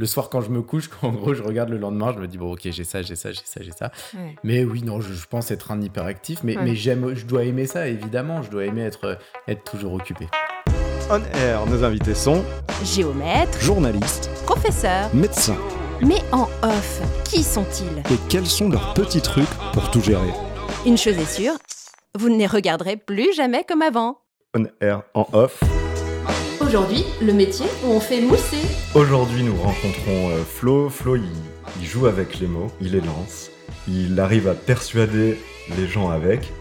le soir quand je me couche, quand en gros je regarde le lendemain, je me dis bon ok j'ai ça, j'ai ça, j'ai ça, j'ai ça. Mais oui non, je, pense être un hyperactif, mais, mais j'aime, je dois aimer ça évidemment, je dois aimer être, être toujours occupé. On Air, nos invités sont géomètres, journalistes, professeurs, médecins. Mais en off, qui sont-ils? Et quels sont leurs petits trucs pour tout gérer? Une chose est sûre, vous ne les regarderez plus jamais comme avant. On Air en off. Aujourd'hui, le métier où on fait mousser. Aujourd'hui, nous rencontrons euh, Flo. Flo, il, joue avec les mots, il les lance, il arrive à persuader les gens avec.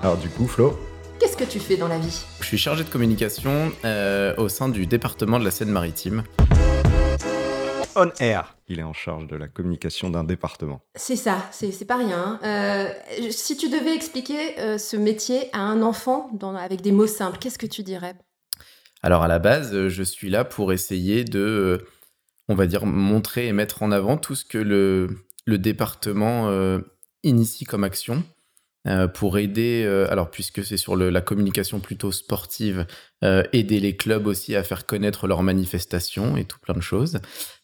Alors du coup, Flo Qu'est-ce que tu fais dans la vie? Je suis chargé de communication euh, au sein du département de la Seine-Maritime. On Air. Il est en charge de la communication d'un département. C'est ça, c'est pas rien. Euh, si tu devais expliquer ce métier à un enfant avec des mots simples, qu'est-ce que tu dirais? Alors à la base, euh, je suis là pour essayer de, euh, on va dire, montrer et mettre en avant tout ce que le, département euh, initie comme action pour aider, alors puisque c'est sur la communication plutôt sportive, aider les clubs aussi à faire connaître leurs manifestations et tout plein de choses.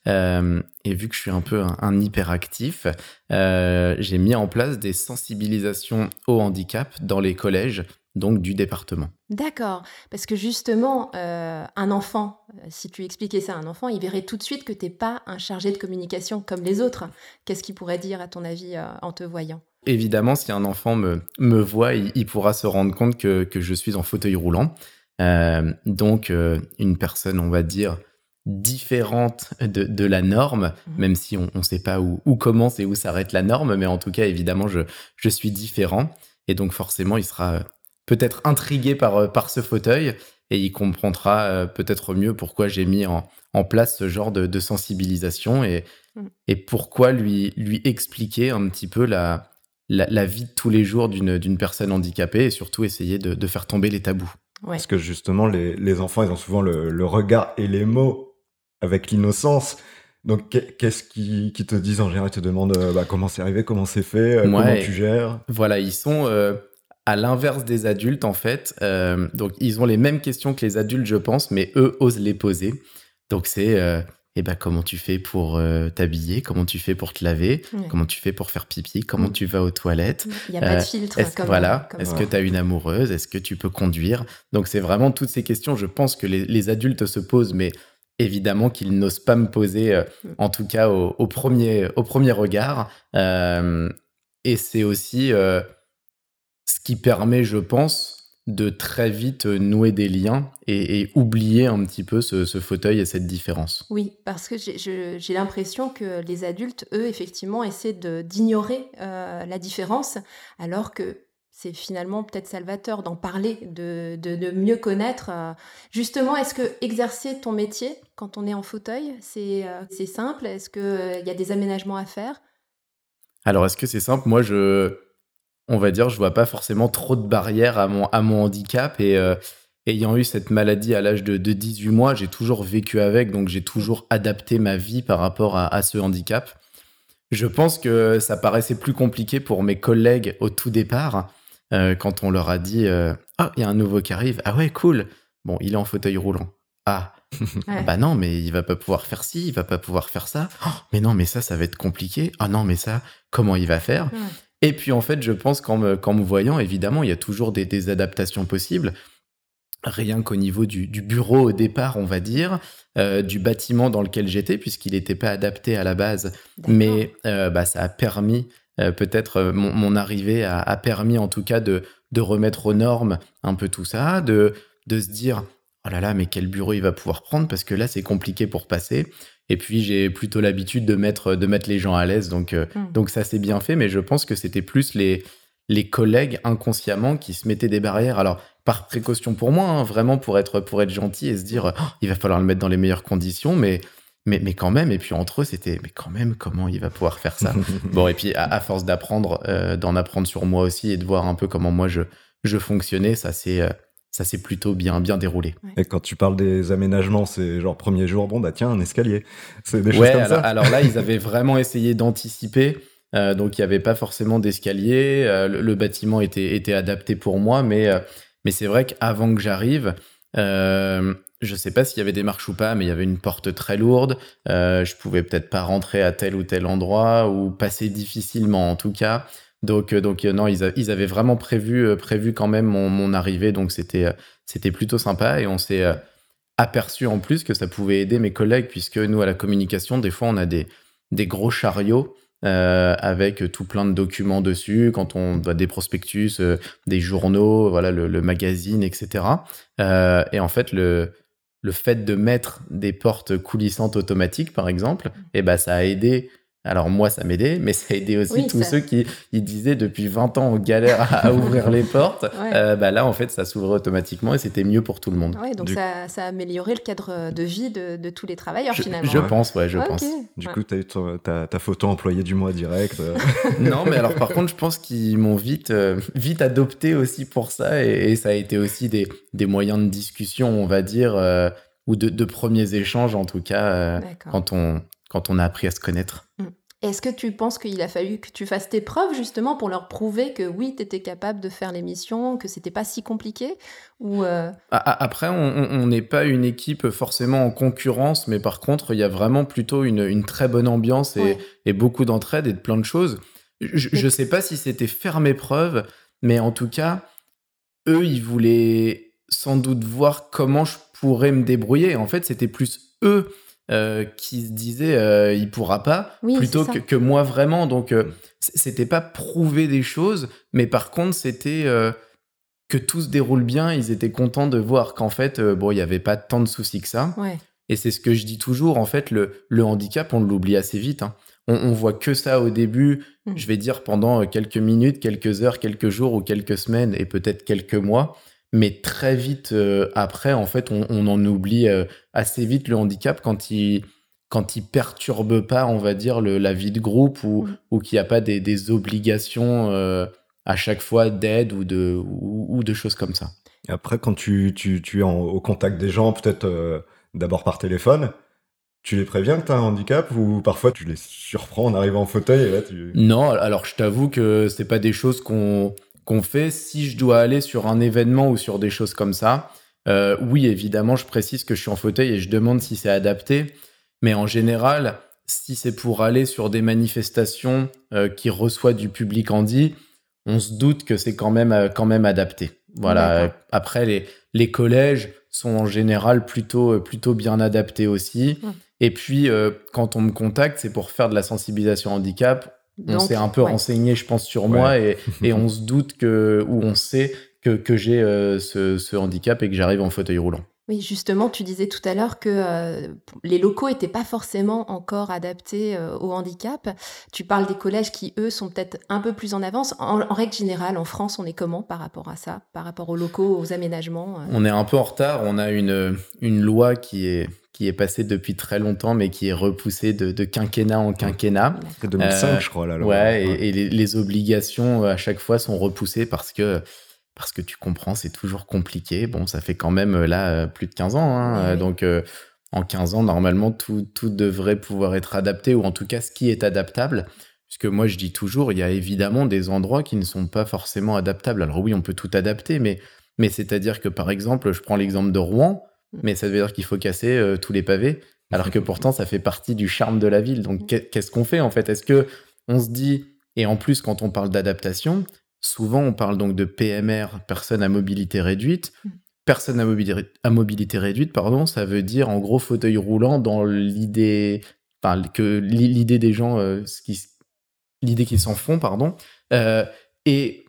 et vu que je suis un peu un, un hyperactif, j'ai mis en place des sensibilisations au handicap dans les collèges donc du département. D'accord, parce que justement, euh, un enfant, euh, si tu expliquais ça à un enfant, il verrait tout de suite que tu n'es pas un chargé de communication comme les autres. Qu'est-ce qu'il pourrait dire, à ton avis, euh, en te voyant? Évidemment, si un enfant me, me voit, il, pourra se rendre compte que, je suis en fauteuil roulant. donc, une personne, on va dire, différente de, la norme, mmh. même si on ne sait pas où, commence et où s'arrête la norme, mais en tout cas, évidemment, je, je suis différent. Et donc, forcément, il sera peut-être intrigué par, euh, par ce fauteuil et il comprendra euh, peut-être mieux pourquoi j'ai mis en, place ce genre de, sensibilisation et, mm. et pourquoi lui, lui expliquer un petit peu la, la, vie de tous les jours d'une personne handicapée et surtout essayer de, faire tomber les tabous. Parce que justement, les, enfants, ils ont souvent le, regard et les mots avec l'innocence. Donc, qu'est-ce qu'ils qui te disent en général? Ils te demandent euh, bah, comment c'est arrivé, comment c'est fait, comment tu gères? Voilà, ils sont à l'inverse des adultes, en fait. Euh, donc, ils ont les mêmes questions que les adultes, je pense, mais eux osent les poser. Donc, c'est euh, eh ben, comment tu fais pour euh, t'habiller? Comment tu fais pour te laver? Comment tu fais pour faire pipi? Comment mm. tu vas aux toilettes? Il n'y a pas de filtre. Est-ce, voilà. Est-ce que tu as une amoureuse? Est-ce que tu peux conduire? Donc, c'est vraiment toutes ces questions, je pense, que les, adultes se posent, mais évidemment qu'ils n'osent pas me poser, mm. en tout cas au, premier, au premier regard. et c'est aussi ce qui permet, je pense, de très vite nouer des liens et, oublier un petit peu ce, fauteuil et cette différence. Oui, parce que j'ai l'impression que les adultes, eux, effectivement, essaient d'ignorer euh, la différence, alors que c'est finalement peut-être salvateur d'en parler, de, de, mieux connaître. Euh, justement, est-ce que exercer ton métier quand on est en fauteuil, c'est euh, simple? Est-ce qu'il y a des aménagements à faire? Alors, est-ce que c'est simple? Moi, je on va dire, je vois pas forcément trop de barrières à mon, à mon handicap. Et euh, ayant eu cette maladie à l'âge de, 18 mois, j'ai toujours vécu avec, donc j'ai toujours adapté ma vie par rapport à, ce handicap. Je pense que ça paraissait plus compliqué pour mes collègues au tout départ, euh, quand on leur a dit euh, Ah, il y a un nouveau qui arrive. Ah ouais, cool. Bon, il est en fauteuil roulant. Ah, bah non, mais il va pas pouvoir faire ci, il va pas pouvoir faire ça. Oh, mais non, mais ça, ça va être compliqué. Ah non, mais ça, comment il va faire? Et puis en fait, je pense qu'en me, me voyant, évidemment, il y a toujours des, adaptations possibles. Rien qu'au niveau du, bureau au départ, on va dire, euh, du bâtiment dans lequel j'étais, puisqu'il n'était pas adapté à la base. Mais euh, bah, ça a permis, euh, peut-être mon, arrivée a, permis en tout cas de, de remettre aux normes un peu tout ça, de, de se dire, oh là là, mais quel bureau il va pouvoir prendre, parce que là, c'est compliqué pour passer. Et puis j'ai plutôt l'habitude de mettre, de mettre les gens à l'aise, donc, euh, hmm. donc ça s'est bien fait, mais je pense que c'était plus les, les collègues inconsciemment qui se mettaient des barrières. Alors, par précaution pour moi, hein, vraiment pour être, pour être gentil et se dire, oh, il va falloir le mettre dans les meilleures conditions, mais, mais, mais quand même, et puis entre eux, c'était, mais quand même, comment il va pouvoir faire ça? Bon, et puis à, force d'apprendre, euh, d'en apprendre sur moi aussi et de voir un peu comment moi je, je fonctionnais, ça c'est euh, ça s'est plutôt bien, bien déroulé. Et quand tu parles des aménagements, c'est genre premier jour, bon bah tiens, un escalier. C'est des choses comme alors, ça. Alors là, ils avaient vraiment essayé d'anticiper. Euh, donc il n'y avait pas forcément d'escalier. Euh, le, bâtiment était, était adapté pour moi, mais, euh, mais c'est vrai qu'avant que j'arrive, je sais pas s'il y avait des marches ou pas, mais il y avait une porte très lourde. Euh, je pouvais peut-être pas rentrer à tel ou tel endroit ou passer difficilement en tout cas. Donc, euh, donc euh, non, ils, avaient vraiment prévu, euh, prévu quand même mon, arrivée, donc c'était, plutôt sympa. Et on s'est aperçu en plus que ça pouvait aider mes collègues puisque nous à la communication, des fois on a des, des gros chariots avec tout plein de documents dessus, quand on doit des prospectus, des journaux, voilà le, magazine, etc. et en fait le le fait de mettre des portes coulissantes automatiques, par exemple, eh ben, ça a aidé alors moi, ça m'aidait, mais ça a aidé aussi tous ceux qui ils disaient depuis 20 ans on galère à, ouvrir les portes. Euh, bah là, en fait, ça s'ouvrait automatiquement et c'était mieux pour tout le monde. donc ça, ça, a amélioré le cadre de vie de, tous les travailleurs finalement. Je pense, ouais, je pense. Du coup, tu as eu ta, ta, photo employée du mois direct. Euh. non, mais alors par contre, je pense qu'ils m'ont vite, euh, vite adopté aussi pour ça et, ça a été aussi des, des, moyens de discussion, on va dire, ou de, de, premiers échanges en tout cas, quand on quand on a appris à se connaître. Mm. Est-ce que tu penses qu'il a fallu que tu fasses tes preuves justement pour leur prouver que oui, tu étais capable de faire l'émission, que c'était pas si compliqué ou euh, Après, on n'est pas une équipe forcément en concurrence, mais par contre, il y a vraiment plutôt une, très bonne ambiance et, beaucoup d'entraide et de plein de choses. Je ne sais pas si c'était faire mes preuves, mais en tout cas, eux, ils voulaient sans doute voir comment je pourrais me débrouiller. En fait, c'était plus eux euh, qui se disait euh, il pourra pas plutôt que, moi vraiment. Donc euh, c'était pas prouver des choses mais par contre c'était que tout se déroule bien. Ils étaient contents de voir qu'en fait bon il y avait pas tant de soucis que ça. Et c'est ce que je dis toujours en fait le, le handicap on l'oublie assez vite hein. on, on, voit que ça au début mmh. je vais dire pendant quelques minutes quelques heures quelques jours ou quelques semaines et peut-être quelques mois mais très vite euh, après, en fait, on, en oublie euh, assez vite le handicap quand il quand il perturbe pas, on va dire, le, la vie de groupe ou, mm. ou qu'il n'y a pas des, des obligations euh, à chaque fois d'aide ou de, ou, de choses comme ça. Et après, quand tu, tu, tu es au contact des gens, peut-être d'abord par téléphone, tu les préviens que tu as un handicap ou parfois tu les surprends en arrivant en fauteuil et là tu... Non, alors je t'avoue que c'est pas des choses qu'on qu'on fait si je dois aller sur un événement ou sur des choses comme ça. Euh, oui, évidemment, je précise que je suis en fauteuil et je demande si c'est adapté. Mais en général, si c'est pour aller sur des manifestations euh, qui reçoivent du public handi, on se doute que c'est quand même, euh, quand même adapté. Voilà. Après, les, les collèges sont en général plutôt, plutôt bien adaptés aussi. Et puis, quand on me contacte, c'est pour faire de la sensibilisation handicap on s'est un peu renseigné, je pense, sur moi et, on se doute que, ou on sait que, que j'ai euh, ce, handicap et que j'arrive en fauteuil roulant. Oui, justement, tu disais tout à l'heure que euh, les locaux n'étaient pas forcément encore adaptés euh, au handicap. Tu parles des collèges qui, eux, sont peut-être un peu plus en avance. En, en, règle générale, en France, on est comment par rapport à ça, par rapport aux locaux, aux aménagements On est un peu en retard. On a une, une loi qui est qui est passé depuis très longtemps, mais qui est repoussé de, quinquennat en quinquennat. C'est 2005, je crois, là. Ouais, et, les, obligations euh, à chaque fois sont repoussées parce que, parce que tu comprends, c'est toujours compliqué. Bon, ça fait quand même euh, là euh, plus de 15 ans. Hein, donc, en 15 ans, normalement, tout, tout devrait pouvoir être adapté, ou en tout cas, ce qui est adaptable. Puisque moi, je dis toujours, il y a évidemment des endroits qui ne sont pas forcément adaptables. Alors oui, on peut tout adapter, mais, mais c'est-à-dire que, par exemple, je prends l'exemple de Rouen mais ça veut dire qu'il faut casser euh, tous les pavés, alors que pourtant ça fait partie du charme de la ville. Donc qu'est-ce qu'on fait en fait? Est-ce que on se dit et en plus quand on parle d'adaptation, souvent on parle donc de PMR, personne à mobilité réduite. Mm. Personne à mobilité, à mobilité réduite, pardon, ça veut dire en gros fauteuil roulant dans l'idée, enfin que l'idée des gens, euh, l'idée qu'ils s'en font, pardon. Euh, et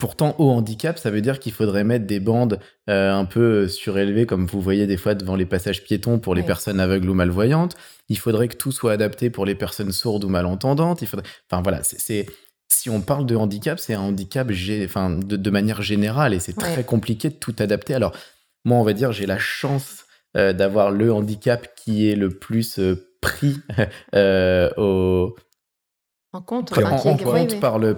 Pourtant, au handicap, ça veut dire qu'il faudrait mettre des bandes euh, un peu surélevées, comme vous voyez des fois devant les passages piétons pour les personnes aveugles ou malvoyantes. Il faudrait que tout soit adapté pour les personnes sourdes ou malentendantes. Il faudrait... Enfin voilà, c'est si on parle de handicap, c'est un handicap enfin, de, manière générale et c'est très compliqué de tout adapter. Alors moi, on va dire, j'ai la chance euh, d'avoir le handicap qui est le plus euh, pris au en compte,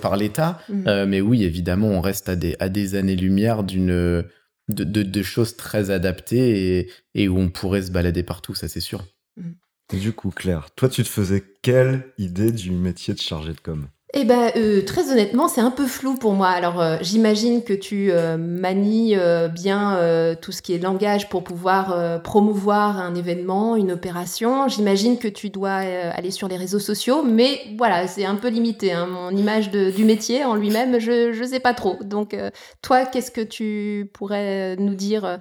par l'État. Mm. Euh, mais oui, évidemment, on reste à des, à des années-lumière d'une de, de, choses très adaptées et, et, où on pourrait se balader partout, ça c'est sûr. Mm. du coup, Claire, toi, tu te faisais quelle idée du métier de chargé de com? Eh ben, euh, très honnêtement, c'est un peu flou pour moi. Alors, euh, j'imagine que tu euh, manies bien tout ce qui est langage pour pouvoir promouvoir un événement, une opération. J'imagine que tu dois aller sur les réseaux sociaux, mais voilà, c'est un peu limité. Hein. Mon image du métier en lui-même, je ne sais pas trop. Donc, toi, qu'est-ce que tu pourrais nous dire?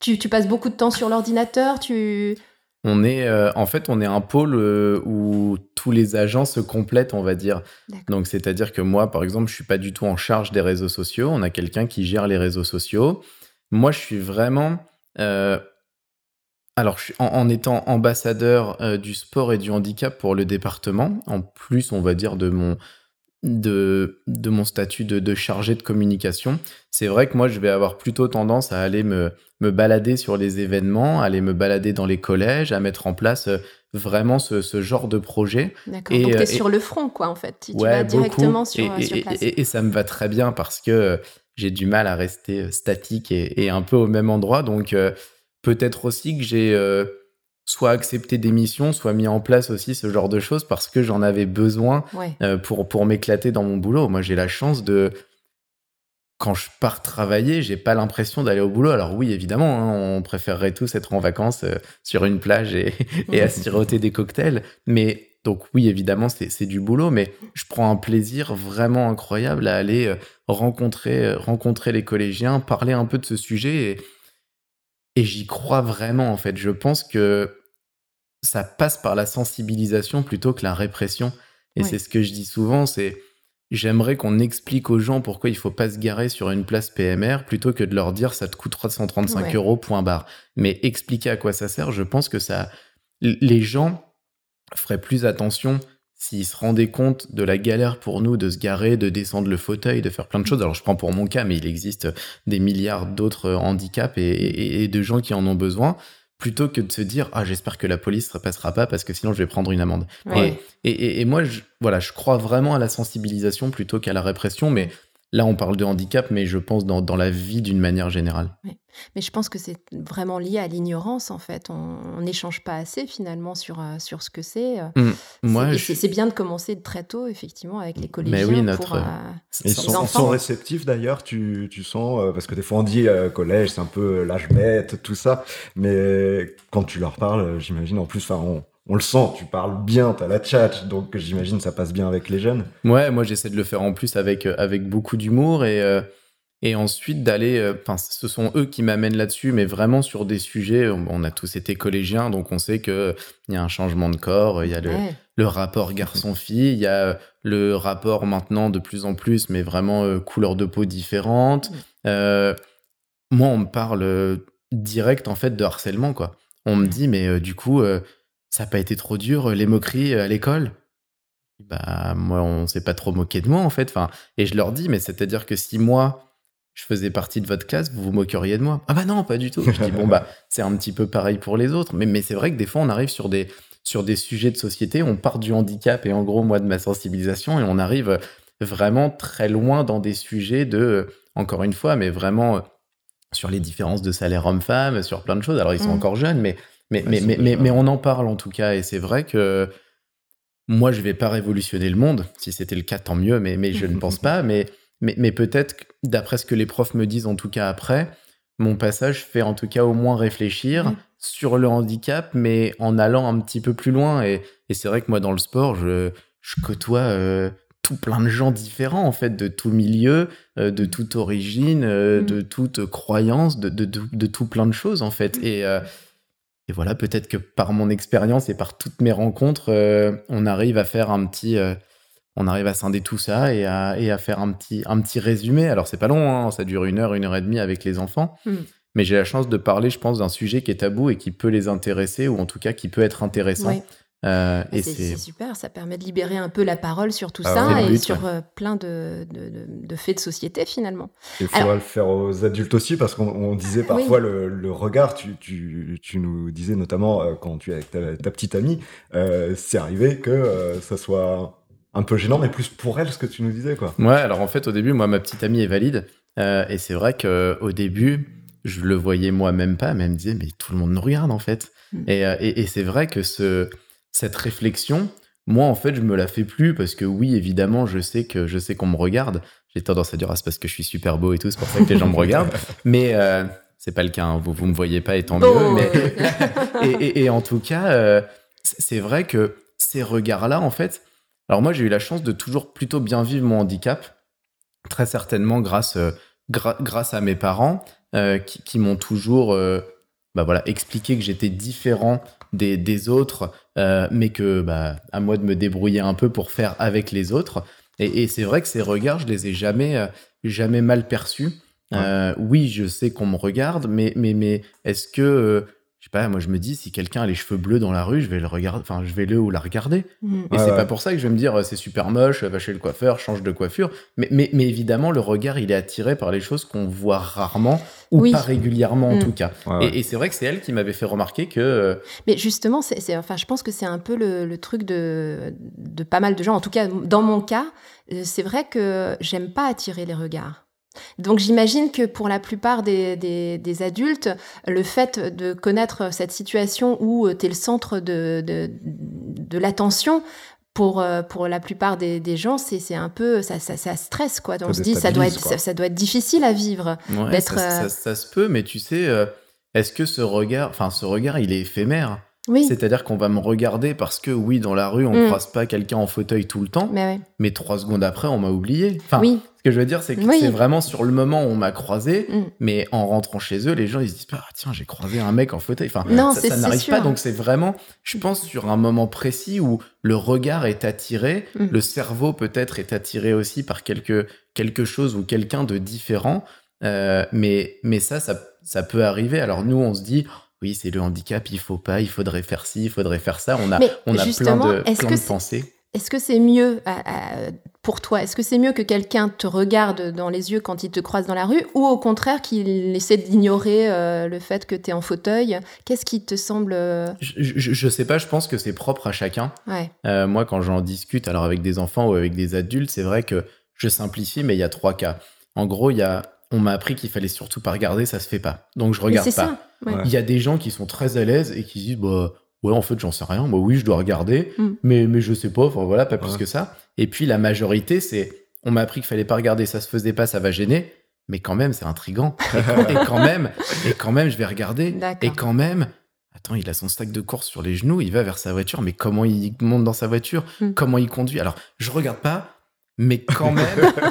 Tu, tu passes beaucoup de temps sur l'ordinateur tu... On est, euh, en fait, on est un pôle euh, où tous les agents se complètent, on va dire. Donc, c'est-à-dire que moi, par exemple, je suis pas du tout en charge des réseaux sociaux. On a quelqu'un qui gère les réseaux sociaux. Moi, je suis vraiment. Euh, alors, en, étant ambassadeur du sport et du handicap pour le département, en plus, on va dire, de mon, de, de mon statut de, de, chargé de communication, c'est vrai que moi, je vais avoir plutôt tendance à aller me, me balader sur les événements, aller me balader dans les collèges, à mettre en place euh, vraiment ce, ce genre de projet. D'accord, donc tu es euh, sur le front, quoi, en fait. Tu, vas directement sur, et, sur place. Et, ça me va très bien parce que euh, j'ai du mal à rester statique et, un peu au même endroit. Donc, peut-être aussi que j'ai soit accepté des missions, soit mis en place aussi ce genre de choses parce que j'en avais besoin euh, pour, pour m'éclater dans mon boulot. Moi, j'ai la chance de. Quand je pars travailler, j'ai pas l'impression d'aller au boulot. Alors oui, évidemment, hein, on préférerait tous être en vacances euh, sur une plage et, et à siroter des cocktails. Mais donc oui, évidemment, c'est du boulot, mais je prends un plaisir vraiment incroyable à aller euh, rencontrer, rencontrer les collégiens, parler un peu de ce sujet et, et j'y crois vraiment en fait. Je pense que ça passe par la sensibilisation plutôt que la répression. Et c'est ce que je dis souvent, c'est j'aimerais qu'on explique aux gens pourquoi il faut pas se garer sur une place PMR plutôt que de leur dire ça te coûte 335 euros, point barre. Mais expliquer à quoi ça sert, je pense que ça, les gens feraient plus attention s'ils se rendaient compte de la galère pour nous de se garer, de descendre le fauteuil, de faire plein de choses. Alors je prends pour mon cas, mais il existe des milliards d'autres handicaps et, et de gens qui en ont besoin plutôt que de se dire ah j'espère que la police ne passera pas parce que sinon je vais prendre une amende. Et, et, moi je, voilà je crois vraiment à la sensibilisation plutôt qu'à la répression, mais Là, on parle de handicap, mais je pense dans, dans la vie d'une manière générale. Mais je pense que c'est vraiment lié à l'ignorance, en fait. On n'échange pas assez, finalement, sur, euh, sur ce que c'est. Euh. Mmh. Moi, c'est bien de commencer très tôt, effectivement, avec les collégiens. Mais oui, notre... Euh, ils sont, réceptifs, d'ailleurs, tu, tu, sens, parce que des fois, on dit collège, c'est un peu l'âge bête, tout ça. Mais quand tu leur parles, j'imagine, en plus, on, on le sent, tu parles bien, tu as la chat, donc j'imagine ça passe bien avec les jeunes. Ouais, moi j'essaie de le faire en plus avec, euh, avec beaucoup d'humour et, euh, et ensuite d'aller. Euh, enfin, ce sont eux qui m'amènent là-dessus, mais vraiment sur des sujets. On, a tous été collégiens, donc on sait qu'il y a un changement de corps, il y a le, rapport garçon-fille, il y a le rapport maintenant de plus en plus, mais vraiment couleur de peau différente. moi, on me parle direct en fait de harcèlement, quoi. On me dit, mais du coup ça n'a pas été trop dur, les moqueries euh, à l'école? Bah, moi, on s'est pas trop moqué de moi, en fait. Enfin, et je leur dis, mais c'est-à-dire que si moi, je faisais partie de votre classe, vous vous moqueriez de moi Ah bah non, pas du tout. Je dis, bon, bah, c'est un petit peu pareil pour les autres. Mais, mais c'est vrai que des fois, on arrive sur des, sur des sujets de société, on part du handicap et en gros, moi, de ma sensibilisation, et on arrive vraiment très loin dans des sujets de, encore une fois, mais vraiment sur les différences de salaire homme-femme, sur plein de choses. Alors, ils sont mmh. encore jeunes, mais mais, mais, mais, mais, on en parle en tout cas, et c'est vrai que moi, je vais pas révolutionner le monde. Si c'était le cas, tant mieux, mais, mais je ne pense pas. Mais, mais, mais peut-être, d'après ce que les profs me disent en tout cas après, mon passage fait en tout cas au moins réfléchir mmh. sur le handicap, mais en allant un petit peu plus loin. Et, et c'est vrai que moi, dans le sport, je, je côtoie euh, tout plein de gens différents, en fait, de tout milieu, euh, de toute origine, euh, mmh. de toute croyance, de, de, de, tout plein de choses, en fait. Mmh. Et et voilà, peut-être que par mon expérience et par toutes mes rencontres, euh, on arrive à faire un petit, euh, on arrive à scinder tout ça et à, et à, faire un petit, un petit résumé. Alors c'est pas long, hein, ça dure une heure, une heure et demie avec les enfants. Hmm. Mais j'ai la chance de parler, je pense, d'un sujet qui est tabou et qui peut les intéresser, ou en tout cas qui peut être intéressant. Euh, et c'est super, ça permet de libérer un peu la parole sur tout ah ça et sur euh, plein de, de, faits de société finalement. Il faudra le faire aux adultes aussi parce qu'on disait parfois le, regard, tu, tu, tu, nous disais notamment euh, quand tu es avec ta, petite amie, c'est arrivé que ça soit un peu gênant, mais plus pour elle ce que tu nous disais. Quoi. Ouais, alors en fait au début, moi ma petite amie est valide et c'est vrai qu'au début, je le voyais moi-même pas, mais elle me disait mais tout le monde nous regarde en fait. Mm. Et, et, et c'est vrai que ce cette réflexion, moi, en fait, je me la fais plus parce que oui, évidemment, je sais que je sais qu'on me regarde. J'ai tendance à dire, ah, c'est parce que je suis super beau et tout, c'est pour ça que les gens me regardent. Mais euh, c'est pas le cas, hein. vous, vous me voyez pas étant mieux. Oh. Mais... et, et, en tout cas, euh, c'est vrai que ces regards-là, en fait, alors moi, j'ai eu la chance de toujours plutôt bien vivre mon handicap, très certainement grâce, euh, grâce à mes parents qui, qui m'ont toujours bah voilà, expliqué que j'étais différent des, des autres, euh, mais que bah, à moi de me débrouiller un peu pour faire avec les autres. Et, et c'est vrai que ces regards, je les ai jamais, euh, jamais mal perçus. Euh, oui, je sais qu'on me regarde, mais, mais, mais est-ce que je sais pas, moi je me dis, si quelqu'un a les cheveux bleus dans la rue, je vais le regarder, enfin, je vais le ou la regarder. Mm. Et c'est pas pour ça que je vais me dire, c'est super moche, va chez le coiffeur, change de coiffure. Mais, mais, mais évidemment, le regard, il est attiré par les choses qu'on voit rarement ou pas régulièrement en mm. tout cas. Et, c'est vrai que c'est elle qui m'avait fait remarquer que. Euh, mais justement, c'est, enfin, je pense que c'est un peu le, le, truc de, de pas mal de gens. En tout cas, dans mon cas, euh, c'est vrai que j'aime pas attirer les regards. Donc j'imagine que pour la plupart des, adultes, le fait de connaître cette situation où euh, tu es le centre de, de, l'attention, pour, euh, pour la plupart des, gens, c'est un peu, ça, ça, stresse, quoi. Donc on se dit, ça doit, être, ça, doit être difficile à vivre. ça, euh, ça, se peut, mais tu sais, est-ce que ce regard, enfin, ce regard, il est éphémère? C'est-à-dire qu'on va me regarder parce que, oui, dans la rue, on ne mm. croise pas quelqu'un en fauteuil tout le temps, mais, trois secondes après, on m'a oublié. Enfin, ce que je veux dire, c'est que c'est vraiment sur le moment où on m'a croisé, mm. mais en rentrant chez eux, les gens, ils se disent pas, ah, tiens, j'ai croisé un mec en fauteuil. Enfin, non, ça, n'arrive pas. Donc, c'est vraiment, je pense, sur un moment précis où le regard est attiré, mm. le cerveau peut-être est attiré aussi par quelque, quelque chose ou quelqu'un de différent. Euh, mais, mais ça, ça, ça peut arriver. Alors, nous, on se dit, oui, c'est le handicap, il faut pas, il faudrait faire ci, il faudrait faire ça. On a, on a plein de, plein de pensées. Est-ce que c'est mieux pour toi Est-ce que c'est mieux que quelqu'un te regarde dans les yeux quand il te croise dans la rue ou au contraire qu'il essaie d'ignorer euh, le fait que tu es en fauteuil? Qu'est-ce qui te semble... Euh, je, ne sais pas, je pense que c'est propre à chacun. Euh, moi, quand j'en discute alors avec des enfants ou avec des adultes, c'est vrai que je simplifie, mais il y a trois cas. En gros, il y a on m'a appris qu'il fallait surtout pas regarder, ça se fait pas. Donc je regarde pas. Il y a des gens qui sont très à l'aise et qui disent bah ouais en fait j'en sais rien, moi oui je dois regarder, mm. mais mais je sais pas, enfin voilà pas plus que ça. Et puis la majorité c'est on m'a appris qu'il fallait pas regarder, ça se faisait pas, ça va gêner, mais quand même c'est intrigant. et, quand même et quand même je vais regarder et quand même Attends, il a son sac de course sur les genoux, il va vers sa voiture, mais comment il monte dans sa voiture? Mm. Comment il conduit? Alors, je regarde pas, mais quand même,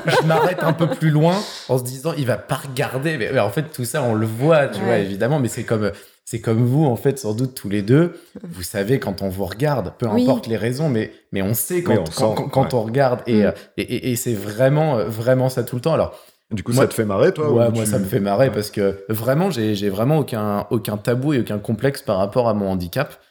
je m'arrête un peu plus loin en se disant, il va pas regarder. Mais, en fait, tout ça, on le voit, tu vois, évidemment. Mais c'est comme, c'est comme vous, en fait, sans doute tous les deux. Vous savez quand on vous regarde, peu importe les raisons, mais, mais on sait quand, on, quand, on regarde. Mm. Euh, et, et, et, c'est vraiment, vraiment ça tout le temps. Alors, du coup, ça te fait marrer, toi Ouais, moi, ça me fait marrer parce que vraiment, j'ai vraiment aucun, aucun tabou et aucun complexe par rapport à mon handicap.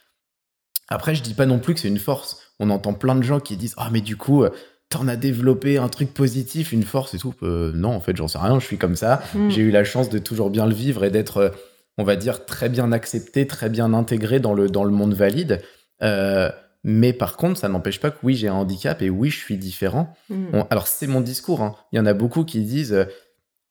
Après, je dis pas non plus que c'est une force. On entend plein de gens qui disent Ah, mais du coup, t'en as développé un truc positif, une force et tout. Euh, non, en fait, j'en sais rien, je suis comme ça. Mm. J'ai eu la chance de toujours bien le vivre et d'être, euh, on va dire, très bien accepté, très bien intégré dans le, dans le monde valide. Euh, mais par contre, ça n'empêche pas que oui, j'ai un handicap et oui, je suis différent. Mm. alors, c'est mon discours. Hein. Il y en a beaucoup qui disent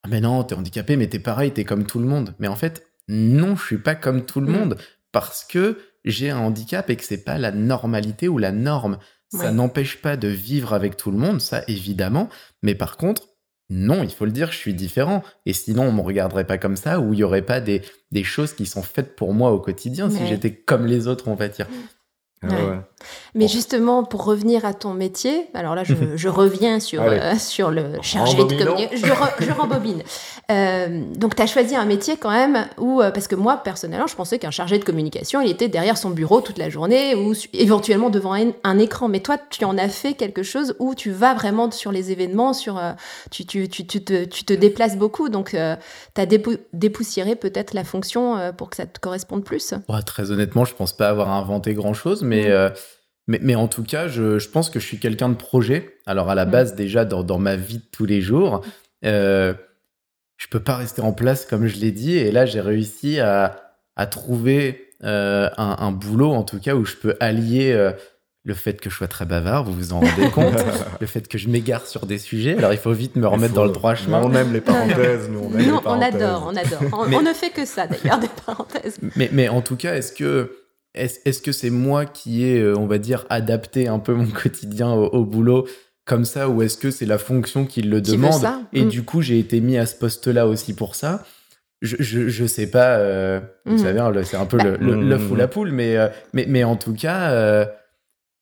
Ah, mais non, t'es handicapé, mais t'es pareil, t'es comme tout le monde. Mais en fait, non, je suis pas comme tout le mm. monde parce que j'ai un handicap et que c'est pas la normalité ou la norme. Ça n'empêche pas de vivre avec tout le monde, ça évidemment, mais par contre, non, il faut le dire, je suis différent. Et sinon, on me regarderait pas comme ça, ou il y aurait pas des, des choses qui sont faites pour moi au quotidien si j'étais comme les autres, on va dire. Ah Mais justement, pour revenir à ton métier, alors là, je, je reviens sur, euh, sur le chargé de communication. Je, je, rembobine. Euh, donc, tu as choisi un métier quand même où, euh, parce que moi, personnellement, je pensais qu'un chargé de communication, il était derrière son bureau toute la journée ou éventuellement devant un, écran. Mais toi, tu en as fait quelque chose où tu vas vraiment sur les événements, sur, tu, tu, tu, tu, te, tu te déplaces beaucoup. Donc, tu as dépoussiéré peut-être la fonction pour que ça te corresponde plus? très honnêtement, je pense pas avoir inventé grand-chose mais, euh, mais, mais, en tout cas, je, je pense que je suis quelqu'un de projet. Alors, à la base, déjà, dans, dans, ma vie de tous les jours, euh, je peux pas rester en place, comme je l'ai dit. Et là, j'ai réussi à, à trouver euh, un, un, boulot, en tout cas, où je peux allier euh, le fait que je sois très bavard, vous vous en rendez compte, le fait que je m'égare sur des sujets. Alors il faut vite me remettre dans le droit chemin. On aime les parenthèses, nous on aime les parenthèses. on adore, on adore. On, on, ne fait que ça d'ailleurs des parenthèses. Mais, mais en tout cas, est-ce que est-ce que c'est moi qui ai, on va dire, adapté un peu mon quotidien au, boulot comme ça, ou est-ce que c'est la fonction qui le demande Et mm. du coup, j'ai été mis à ce poste-là aussi pour ça. Je, je, sais pas, vous mm. savez, hein, c'est un peu bah, l'œuf ou la poule, mais, mais, mais en tout cas,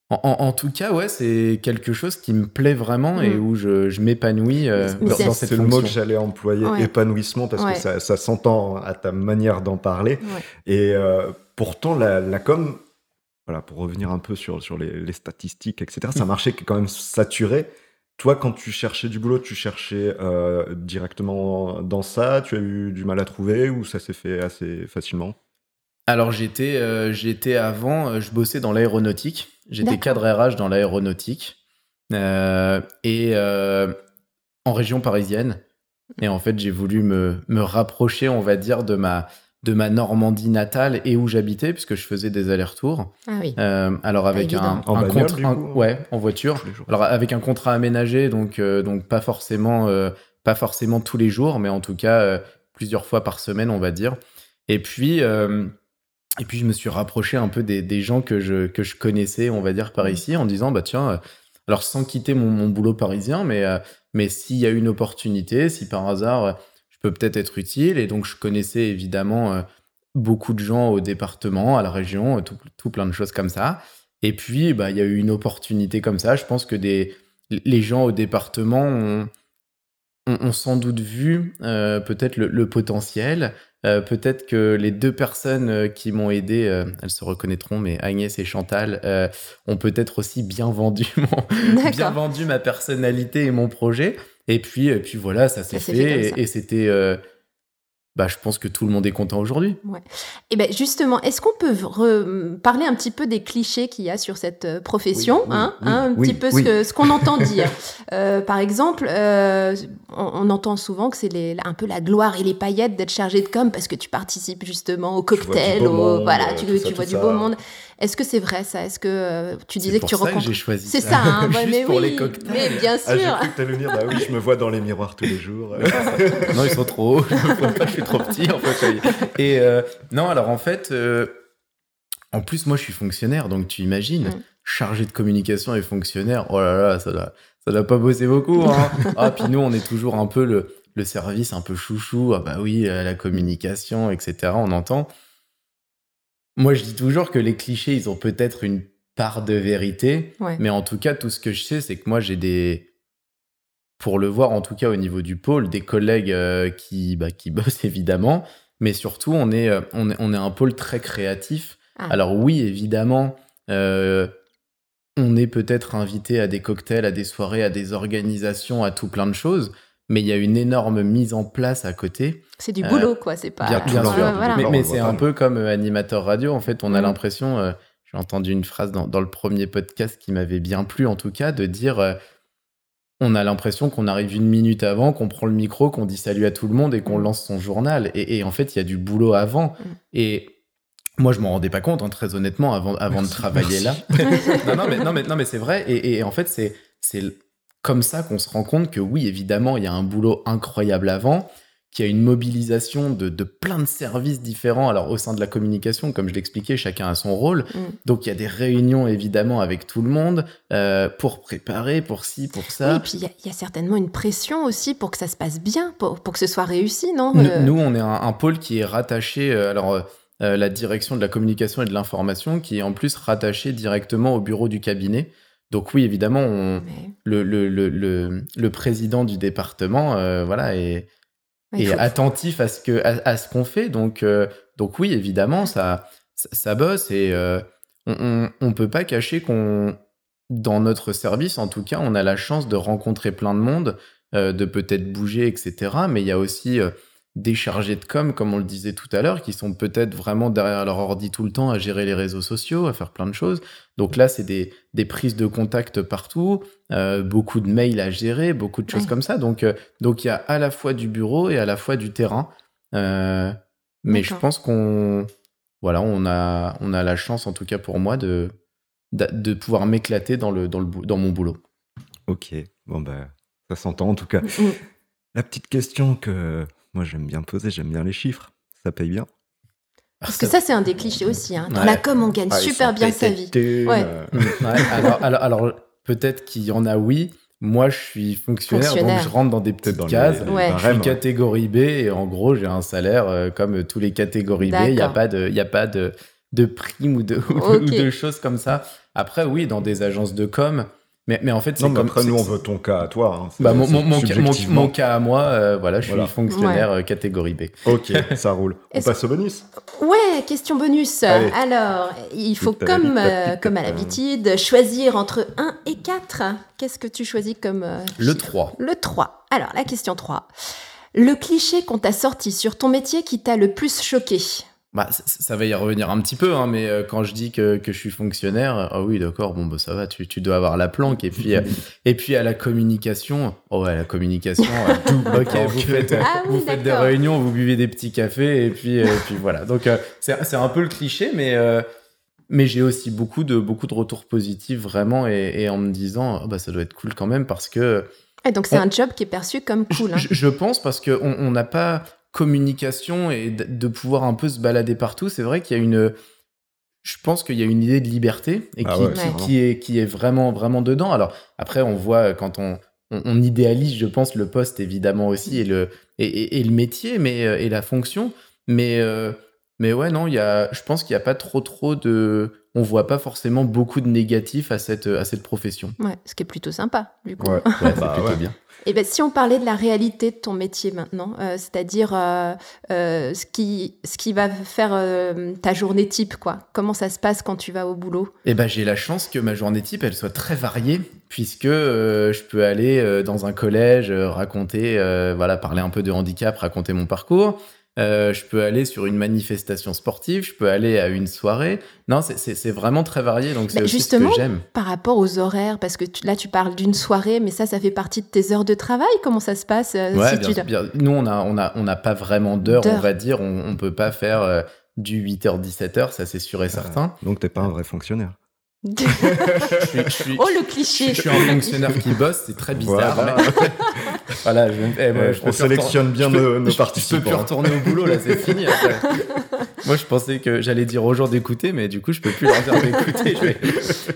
en, tout cas, ouais, c'est quelque chose qui me plaît vraiment et mm. où je, m'épanouis euh, dans, cette C'est le mot que j'allais employer, épanouissement, parce que ça, s'entend à ta manière d'en parler. Et euh, pourtant, la, com, voilà, pour revenir un peu sur, sur les, statistiques, etc., ça mm. marchait quand même saturé. Toi, quand tu cherchais du boulot, tu cherchais euh, directement dans ça? Tu as eu du mal à trouver ou ça s'est fait assez facilement? Alors j'étais euh, j'étais avant, euh, je bossais dans l'aéronautique. J'étais cadre RH dans l'aéronautique euh, et en région parisienne. Et en fait, j'ai voulu me, me rapprocher, on va dire, de ma de ma Normandie natale et où j'habitais, puisque je faisais des allers-retours. Ah oui. alors avec un, en contrat, ouais, en voiture. Alors avec un contrat aménagé, donc donc pas forcément pas forcément tous les jours, mais en tout cas plusieurs fois par semaine, on va dire. Et puis et puis je me suis rapproché un peu des, des, gens que je, que je connaissais, on va dire, par ici, en disant, bah tiens, euh, alors sans quitter mon, mon boulot parisien, mais, euh, mais s'il y a une opportunité, si par hasard euh, peut-être être utile, et donc je connaissais évidemment beaucoup de gens au département, à la région, tout, tout plein de choses comme ça. Et puis, bah, il y a eu une opportunité comme ça. Je pense que des, les gens au département ont, ont, sans doute vu peut-être le, le, potentiel, euh, peut-être que les deux personnes euh, qui m'ont aidé, euh, elles se reconnaîtront, mais Agnès et Chantal ont peut-être aussi bien vendu, bien vendu ma personnalité et mon projet. Et puis, et puis voilà, ça s'est fait, et c'était bah, je pense que tout le monde est content aujourd'hui. Ouais. Et ben justement, est-ce qu'on peut parler un petit peu des clichés qu'il y a sur cette euh, profession, hein, hein, un petit peu ce qu'on entend dire. Euh, par exemple, euh, on, entend souvent que c'est un peu la gloire et les paillettes d'être chargé de com parce que tu participes justement au cocktail, au, voilà, tu, tu vois du beau monde. Est-ce que c'est vrai ça? Est-ce que euh, tu disais que tu rencontres j'ai choisi C'est ça, hein, mais pour oui, les cocktails. mais bien ah, sûr. Ah, j'ai dire, bah oui, je me vois dans les miroirs tous les jours. non, ils sont trop hauts. je suis trop petit en fait. Et euh, non, alors en fait, euh, en plus moi je suis fonctionnaire, donc tu imagines, mm. chargé de communication et fonctionnaire. Oh là là, ça doit, ça doit pas bosser beaucoup. Hein. ah puis nous on est toujours un peu le, le service un peu chouchou. Ah bah oui, la communication, etc. On entend. Moi, je dis toujours que les clichés, ils ont peut-être une part de vérité, mais en tout cas, tout ce que je sais, c'est que moi, j'ai des, pour le voir en tout cas au niveau du pôle, des collègues euh, qui, bah, qui bossent évidemment, mais surtout, on est, euh, on est, on est un pôle très créatif. Ah. Alors oui, évidemment, euh, on est peut-être invité à des cocktails, à des soirées, à des organisations, à tout plein de choses, mais il y a une énorme mise en place à côté. C'est du boulot, quoi. C'est pas. Bien, Mais, c'est un peu comme euh, animateur radio. En fait, on a mm. l'impression. Euh, j'ai entendu une phrase dans, dans, le premier podcast qui m'avait bien plu, en tout cas, de dire. Euh, on a l'impression qu'on arrive une minute avant, qu'on prend le micro, qu'on dit salut à tout le monde et qu'on mm. lance son journal. Et, en fait, il y a du boulot avant. Mm. Et moi, je m'en rendais pas compte, hein, très honnêtement, avant, avant de travailler là. non, non, mais, non, mais, non, mais c'est vrai. Et, et, en fait, c'est comme ça qu'on se rend compte que oui, évidemment, il y a un boulot incroyable avant, qu'il y a une mobilisation de, plein de services différents. Alors au sein de la communication, comme je l'expliquais, chacun a son rôle. Mm. Donc il y a des réunions évidemment avec tout le monde euh, pour préparer, pour ci, pour ça. Oui, et puis il y, a certainement une pression aussi pour que ça se passe bien, pour, que ce soit réussi, non nous, euh, on est un, pôle qui est rattaché. Euh, alors la direction de la communication et de l'information, qui est en plus rattaché directement au bureau du cabinet. Donc oui, évidemment, le, le, le, le, président du département euh, voilà, est, est attentif à ce que à, qu'on fait. Donc, euh, donc oui, évidemment, ça, ça, bosse et euh, on ne peut pas cacher qu'on, dans notre service, en tout cas, on a la chance de rencontrer plein de monde, de peut-être bouger, etc. Mais il y a aussi des chargés de com, comme on le disait tout à l'heure, qui sont peut-être vraiment derrière leur ordi tout le temps à gérer les réseaux sociaux, à faire plein de choses. Donc là, c'est des, des, prises de contact partout, euh, beaucoup de mails à gérer, beaucoup de choses comme ça. Donc euh, donc il y a à la fois du bureau et à la fois du terrain. Euh, mais je pense qu'on voilà, on a on a la chance, en tout cas pour moi, de de, pouvoir m'éclater dans le dans le dans mon boulot. Ok, bon ben ça s'entend en tout cas. Mm. La petite question que moi, j'aime bien poser, j'aime bien les chiffres. Ça paye bien Parce que ça, c'est un des clichés aussi. Hein. Dans la com, on gagne ah, super bien sa vie. Ouais. alors, alors, alors peut-être qu'il y en a, oui. Moi, je suis fonctionnaire, donc je rentre dans des petites cases. je suis catégorie B et en gros, j'ai un salaire euh, comme tous les catégories B. Il n'y a pas de, il a pas de, de prime ou de, ou de choses comme ça. Après, oui, dans des agences de com, mais, mais en fait, c'est comme. Après, nous, on veut ton cas à toi. Hein. Bah, mon, mon, mon, cas à moi, euh, voilà, je suis fonctionnaire euh, catégorie B. Ok, ça roule. On passe au bonus Ouais, question bonus. Alors, il faut, comme, euh, comme à l'habitude, choisir entre 1 et 4. Qu'est-ce que tu choisis comme. le 3. Le 3. Alors, la question 3. Le cliché qu'on t'a sorti sur ton métier qui t'a le plus choqué? Bah, ça, va y revenir un petit peu, hein, mais euh, quand je dis que, que, je suis fonctionnaire, ah oui, d'accord, bon, bah, ça va, tu, tu, dois avoir la planque. Et puis, euh, et puis à la communication, oh ouais, la communication, euh, ok, vous faites, ah vous faites des réunions, vous buvez des petits cafés, et puis, et puis voilà. Donc, c'est un peu le cliché, mais, mais j'ai aussi beaucoup de, beaucoup de retours positifs, vraiment, et, et en me disant, oh, bah, ça doit être cool quand même, parce que. Et donc, c'est un job qui est perçu comme cool. Hein. Je, je, pense, parce qu'on n'a pas communication et de pouvoir un peu se balader partout, c'est vrai qu'il y a une. Je pense qu'il y a une idée de liberté et ah qui, est, qui est vraiment, vraiment dedans. Alors, après, on voit quand on, on, idéalise, je pense, le poste évidemment aussi et le, et, et, le métier mais, euh, et la fonction. Mais, euh, mais ouais, non, il y a, je pense qu'il n'y a pas trop, trop de. On voit pas forcément beaucoup de négatifs à cette, à cette profession. Ouais, ce qui est plutôt sympa, du coup. Ouais, bah, plutôt bien. Et ben, si on parlait de la réalité de ton métier maintenant, euh, c'est-à-dire euh, euh, ce, qui, ce qui va faire ta journée type, quoi. Comment ça se passe quand tu vas au boulot? Eh ben, j'ai la chance que ma journée type, elle soit très variée, puisque je peux aller dans un collège, raconter, voilà, parler un peu de handicap, raconter mon parcours. Euh, je peux aller sur une manifestation sportive, je peux aller à une soirée. Non, c'est vraiment très varié, donc c'est aussi ce que j'aime. Par rapport aux horaires, parce que là tu parles d'une soirée, mais ça, ça fait partie de tes heures de travail? Comment ça se passe euh, Nous, on n'a on a, on a pas vraiment d'heures, on va dire. On, ne peut pas faire euh, du 8h-17h, ça c'est sûr et certain. donc t'es pas un vrai fonctionnaire. oh le cliché. Je suis un fonctionnaire qui bosse, c'est très bizarre. Voilà, je, eh, on sélectionne bien nos, nos, participants. Je peux plus retourner au boulot là, c'est fini. moi, je pensais que j'allais dire aux gens d'écouter, mais du coup, je peux plus leur dire d'écouter.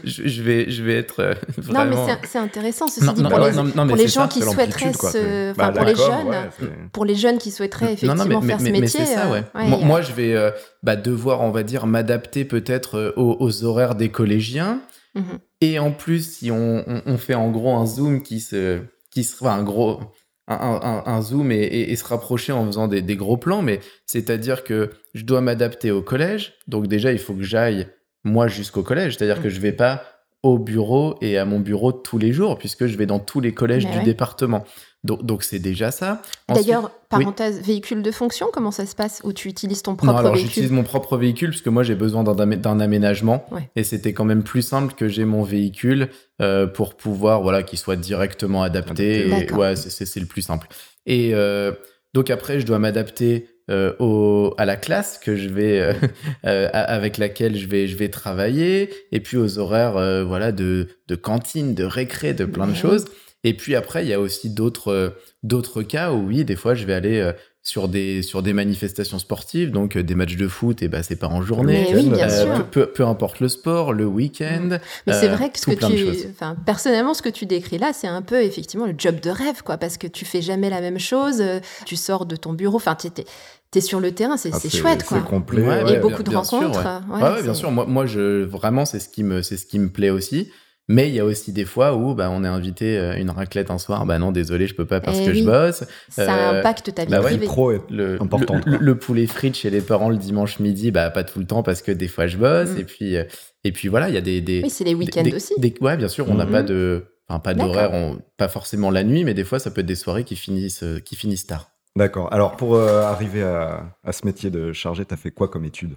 Je vais, je, vais, être vraiment. Non, mais c'est intéressant ceci dit pour les, pour les gens qui souhaiteraient se, enfin pour les jeunes, pour les jeunes qui souhaiteraient effectivement faire ce métier. Ça, euh, moi, je vais euh, bah, devoir, on va dire, m'adapter peut-être euh, aux, horaires des collégiens. Mhm. Et en plus, si on, on, fait en gros un zoom qui se, qui sera un gros, un, un, zoom et, et, se rapprocher en faisant des, des gros plans, mais c'est-à-dire que je dois m'adapter au collège. Donc déjà, il faut que j'aille moi jusqu'au collège, c'est-à-dire que je vais pas au bureau et à mon bureau tous les jours, puisque je vais dans tous les collèges du département. Donc c'est déjà ça. D'ailleurs, parenthèse, véhicule de fonction, comment ça se passe Ou tu utilises ton propre non, alors j'utilise mon propre véhicule, puisque moi j'ai besoin d'un aménagement. Et c'était quand même plus simple que j'ai mon véhicule euh, pour pouvoir, voilà, qu'il soit directement adapté. ouais, c'est le plus simple. Et euh, donc après, je dois m'adapter euh, au, à la classe que je vais euh, euh, avec laquelle je vais je vais travailler et puis aux horaires voilà de, de cantine de récré de plein de choses et puis après il y a aussi d'autres d'autres cas où oui des fois je vais aller sur des sur des manifestations sportives donc des matchs de foot et bah c'est pas en journée Peu, peu, importe le sport le week-end mais c'est vrai que ce que tu enfin personnellement ce que tu décris là c'est un peu effectivement le job de rêve quoi parce que tu fais jamais la même chose tu sors de ton bureau enfin tu t'es sur le terrain, c'est ah, chouette, quoi. C'est complet. et beaucoup de rencontres. ouais, bien sûr. Moi, moi, je vraiment, c'est ce qui me, c'est ce qui me plaît aussi. Mais il y a aussi des fois où bah, on est invité à euh, une raclette un soir. Bah non, désolé, je peux pas parce eh que je bosse. Ça euh, impacte ta vie bah privée. Pro est le, important. Le, poulet frites chez les parents le dimanche midi, bah pas tout le temps parce que des fois je bosse. Mm. Et puis euh, et puis voilà, il y a des, des oui, c'est les week-ends aussi. Des, ouais, bien sûr, on n'a pas mm-hmm. de enfin pas d'horaire, pas forcément la nuit, mais des fois ça peut être des soirées qui finissent qui finissent tard. D'accord. Alors, pour euh, arriver à, ce métier de chargé, tu as fait quoi comme étude?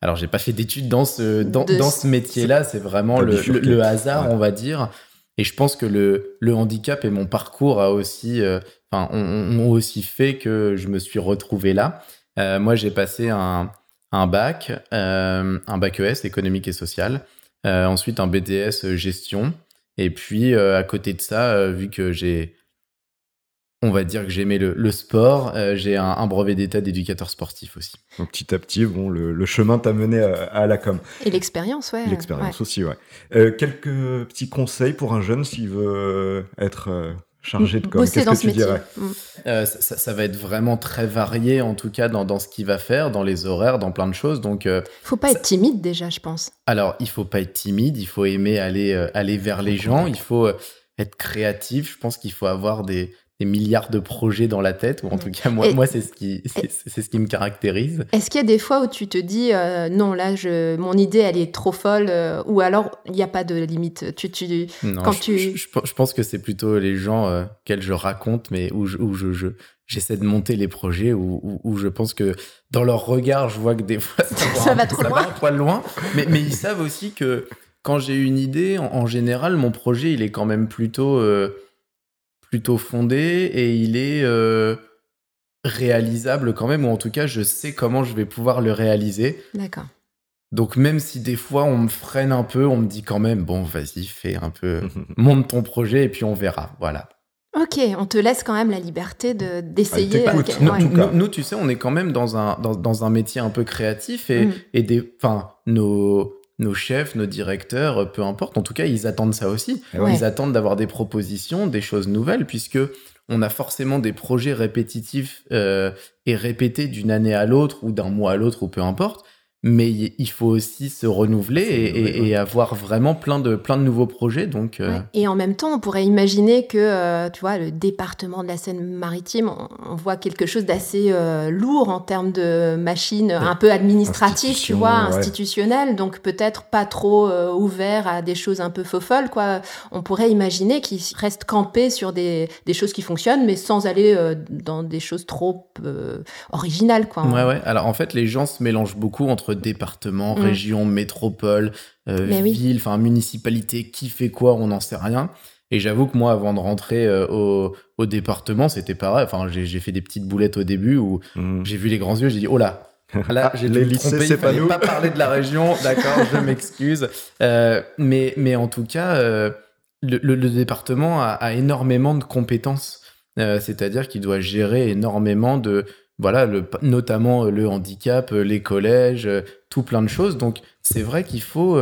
Alors, j'ai pas fait d'études dans ce, dans, ce métier-là. C'est vraiment le, hasard, on va dire. Et je pense que le, le handicap et mon parcours a aussi, euh, enfin, ont, aussi fait que je me suis retrouvé là. Euh, moi, j'ai passé un, un bac, un bac ES, économique et social. ensuite, un BTS gestion. Et puis, à côté de ça, vu que j'ai on va dire que j'aimais le, le sport. Euh, j'ai un, brevet d'état d'éducateur sportif aussi. Donc petit à petit, bon, le, chemin t'a mené à, la com. Et l'expérience, ouais. L'expérience aussi, ouais. Euh, quelques petits conseils pour un jeune s'il veut être chargé de com. Qu'est-ce que tu dirais mm. ça, va être vraiment très varié, en tout cas, dans, dans ce qu'il va faire, dans les horaires, dans plein de choses. Donc, ne faut pas être timide déjà, je pense. Alors, il faut pas être timide. Il faut aimer aller, aller vers les gens. Il faut être créatif. Je pense qu'il faut avoir des, des milliards de projets dans la tête, ou en tout cas, moi, moi c'est ce, qui, c'est, ce qui me caractérise. Est-ce qu'il y a des fois où tu te dis, euh, non, là, je, mon idée, elle est trop folle, euh, ou alors il n'y a pas de limite? Tu, tu, non, quand je, tu... Je, pense que c'est plutôt les gens euh, je raconte, mais où, je, où je, je, j'essaie de monter les projets, où, où, je pense que dans leur regard, je vois que des fois, ça, va, trop loin. un poil loin. Mais, mais ils savent aussi que quand j'ai une idée, en, général, mon projet, il est quand même plutôt plutôt fondé et il est euh, réalisable quand même, ou en tout cas, je sais comment je vais pouvoir le réaliser. D'accord. Donc même si des fois on me freine un peu, on me dit quand même, bon, vas-y, fais un peu, monte ton projet et puis on verra. Voilà. Ok, on te laisse quand même la liberté de, d'essayer. Ah, nous, tu sais, on est quand même dans un, dans, un métier un peu créatif et, mm. et des, enfin, nos, nos chefs, nos directeurs, euh, peu importe, en tout cas, ils attendent ça aussi. Eh ils attendent d'avoir des propositions, des choses nouvelles, puisque on a forcément des projets répétitifs euh, et répétés d'une année à l'autre ou d'un mois à l'autre ou peu importe mais il faut aussi se renouveler et, avoir vraiment plein de, plein de nouveaux projets. Donc, euh, Et en même temps, on pourrait imaginer que, euh, tu vois, le département de la Seine-Maritime, on, voit quelque chose d'assez euh, lourd en termes de machines, un peu administratives, tu vois, institutionnelles, donc peut-être pas trop ouvert à des choses un peu faux-folles, quoi. On pourrait imaginer qu'il reste campé sur des, des, choses qui fonctionnent, mais sans aller dans des choses trop originales, quoi. Ouais, ouais. Alors, en fait, les gens se mélangent beaucoup entre département, mm. région, métropole, euh, ville, enfin municipalité, qui fait quoi, on n'en sait rien. Et j'avoue que moi, avant de rentrer euh, au, département, c'était pareil. Enfin, j'ai fait des petites boulettes au début où mm. j'ai vu les grands yeux, j'ai dit oh là. Là, j'ai les lycées, c'est pas pas parler de la région, d'accord, je m'excuse. Euh, mais, mais en tout cas, le, département a, a, énormément de compétences. C'est-à-dire qu'il doit gérer énormément de, voilà, le, notamment euh, le handicap, euh, les collèges, euh, tout plein de choses. Donc c'est vrai qu'il faut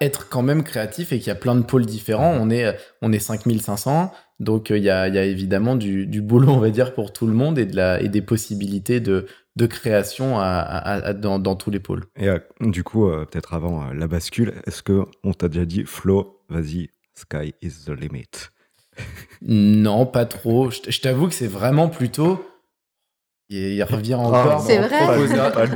être quand même créatif et qu'il y a plein de pôles différents. On est, on est 5500, donc il y, a, y a évidemment du, du, boulot, on va dire, pour tout le monde et, de la, et des possibilités de, de création à, dans, dans, tous les pôles. Et du coup, peut-être avant la bascule, est-ce que on t'a déjà dit, Flo, vas-y, sky is the limit? Non, pas trop. Je t'avoue que c'est vraiment plutôt il revient ah, encore. c'est vrai.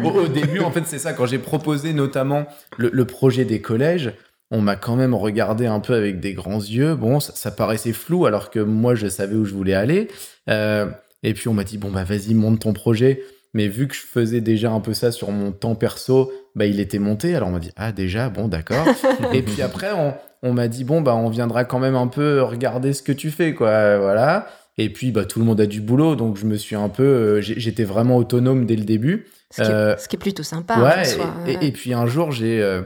Au, début, en fait, c'est ça. Quand j'ai proposé notamment le, projet des collèges, on m'a quand même regardé un peu avec des grands yeux. Bon, ça, paraissait flou alors que moi, je savais où je voulais aller. Euh, et puis on m'a dit bon bah vas-y monte ton projet. Mais vu que je faisais déjà un peu ça sur mon temps perso, bah il était monté. Alors on m'a dit ah déjà? Bon d'accord. et puis après on, on m'a dit bon bah on viendra quand même un peu regarder ce que tu fais quoi. Voilà. Et puis, bah, tout le monde a du boulot, donc je me suis un peu, euh, j'étais vraiment autonome dès le début. Ce qui, est, euh, ce qui est, plutôt sympa. Ouais, et, puis un jour, j'ai euh,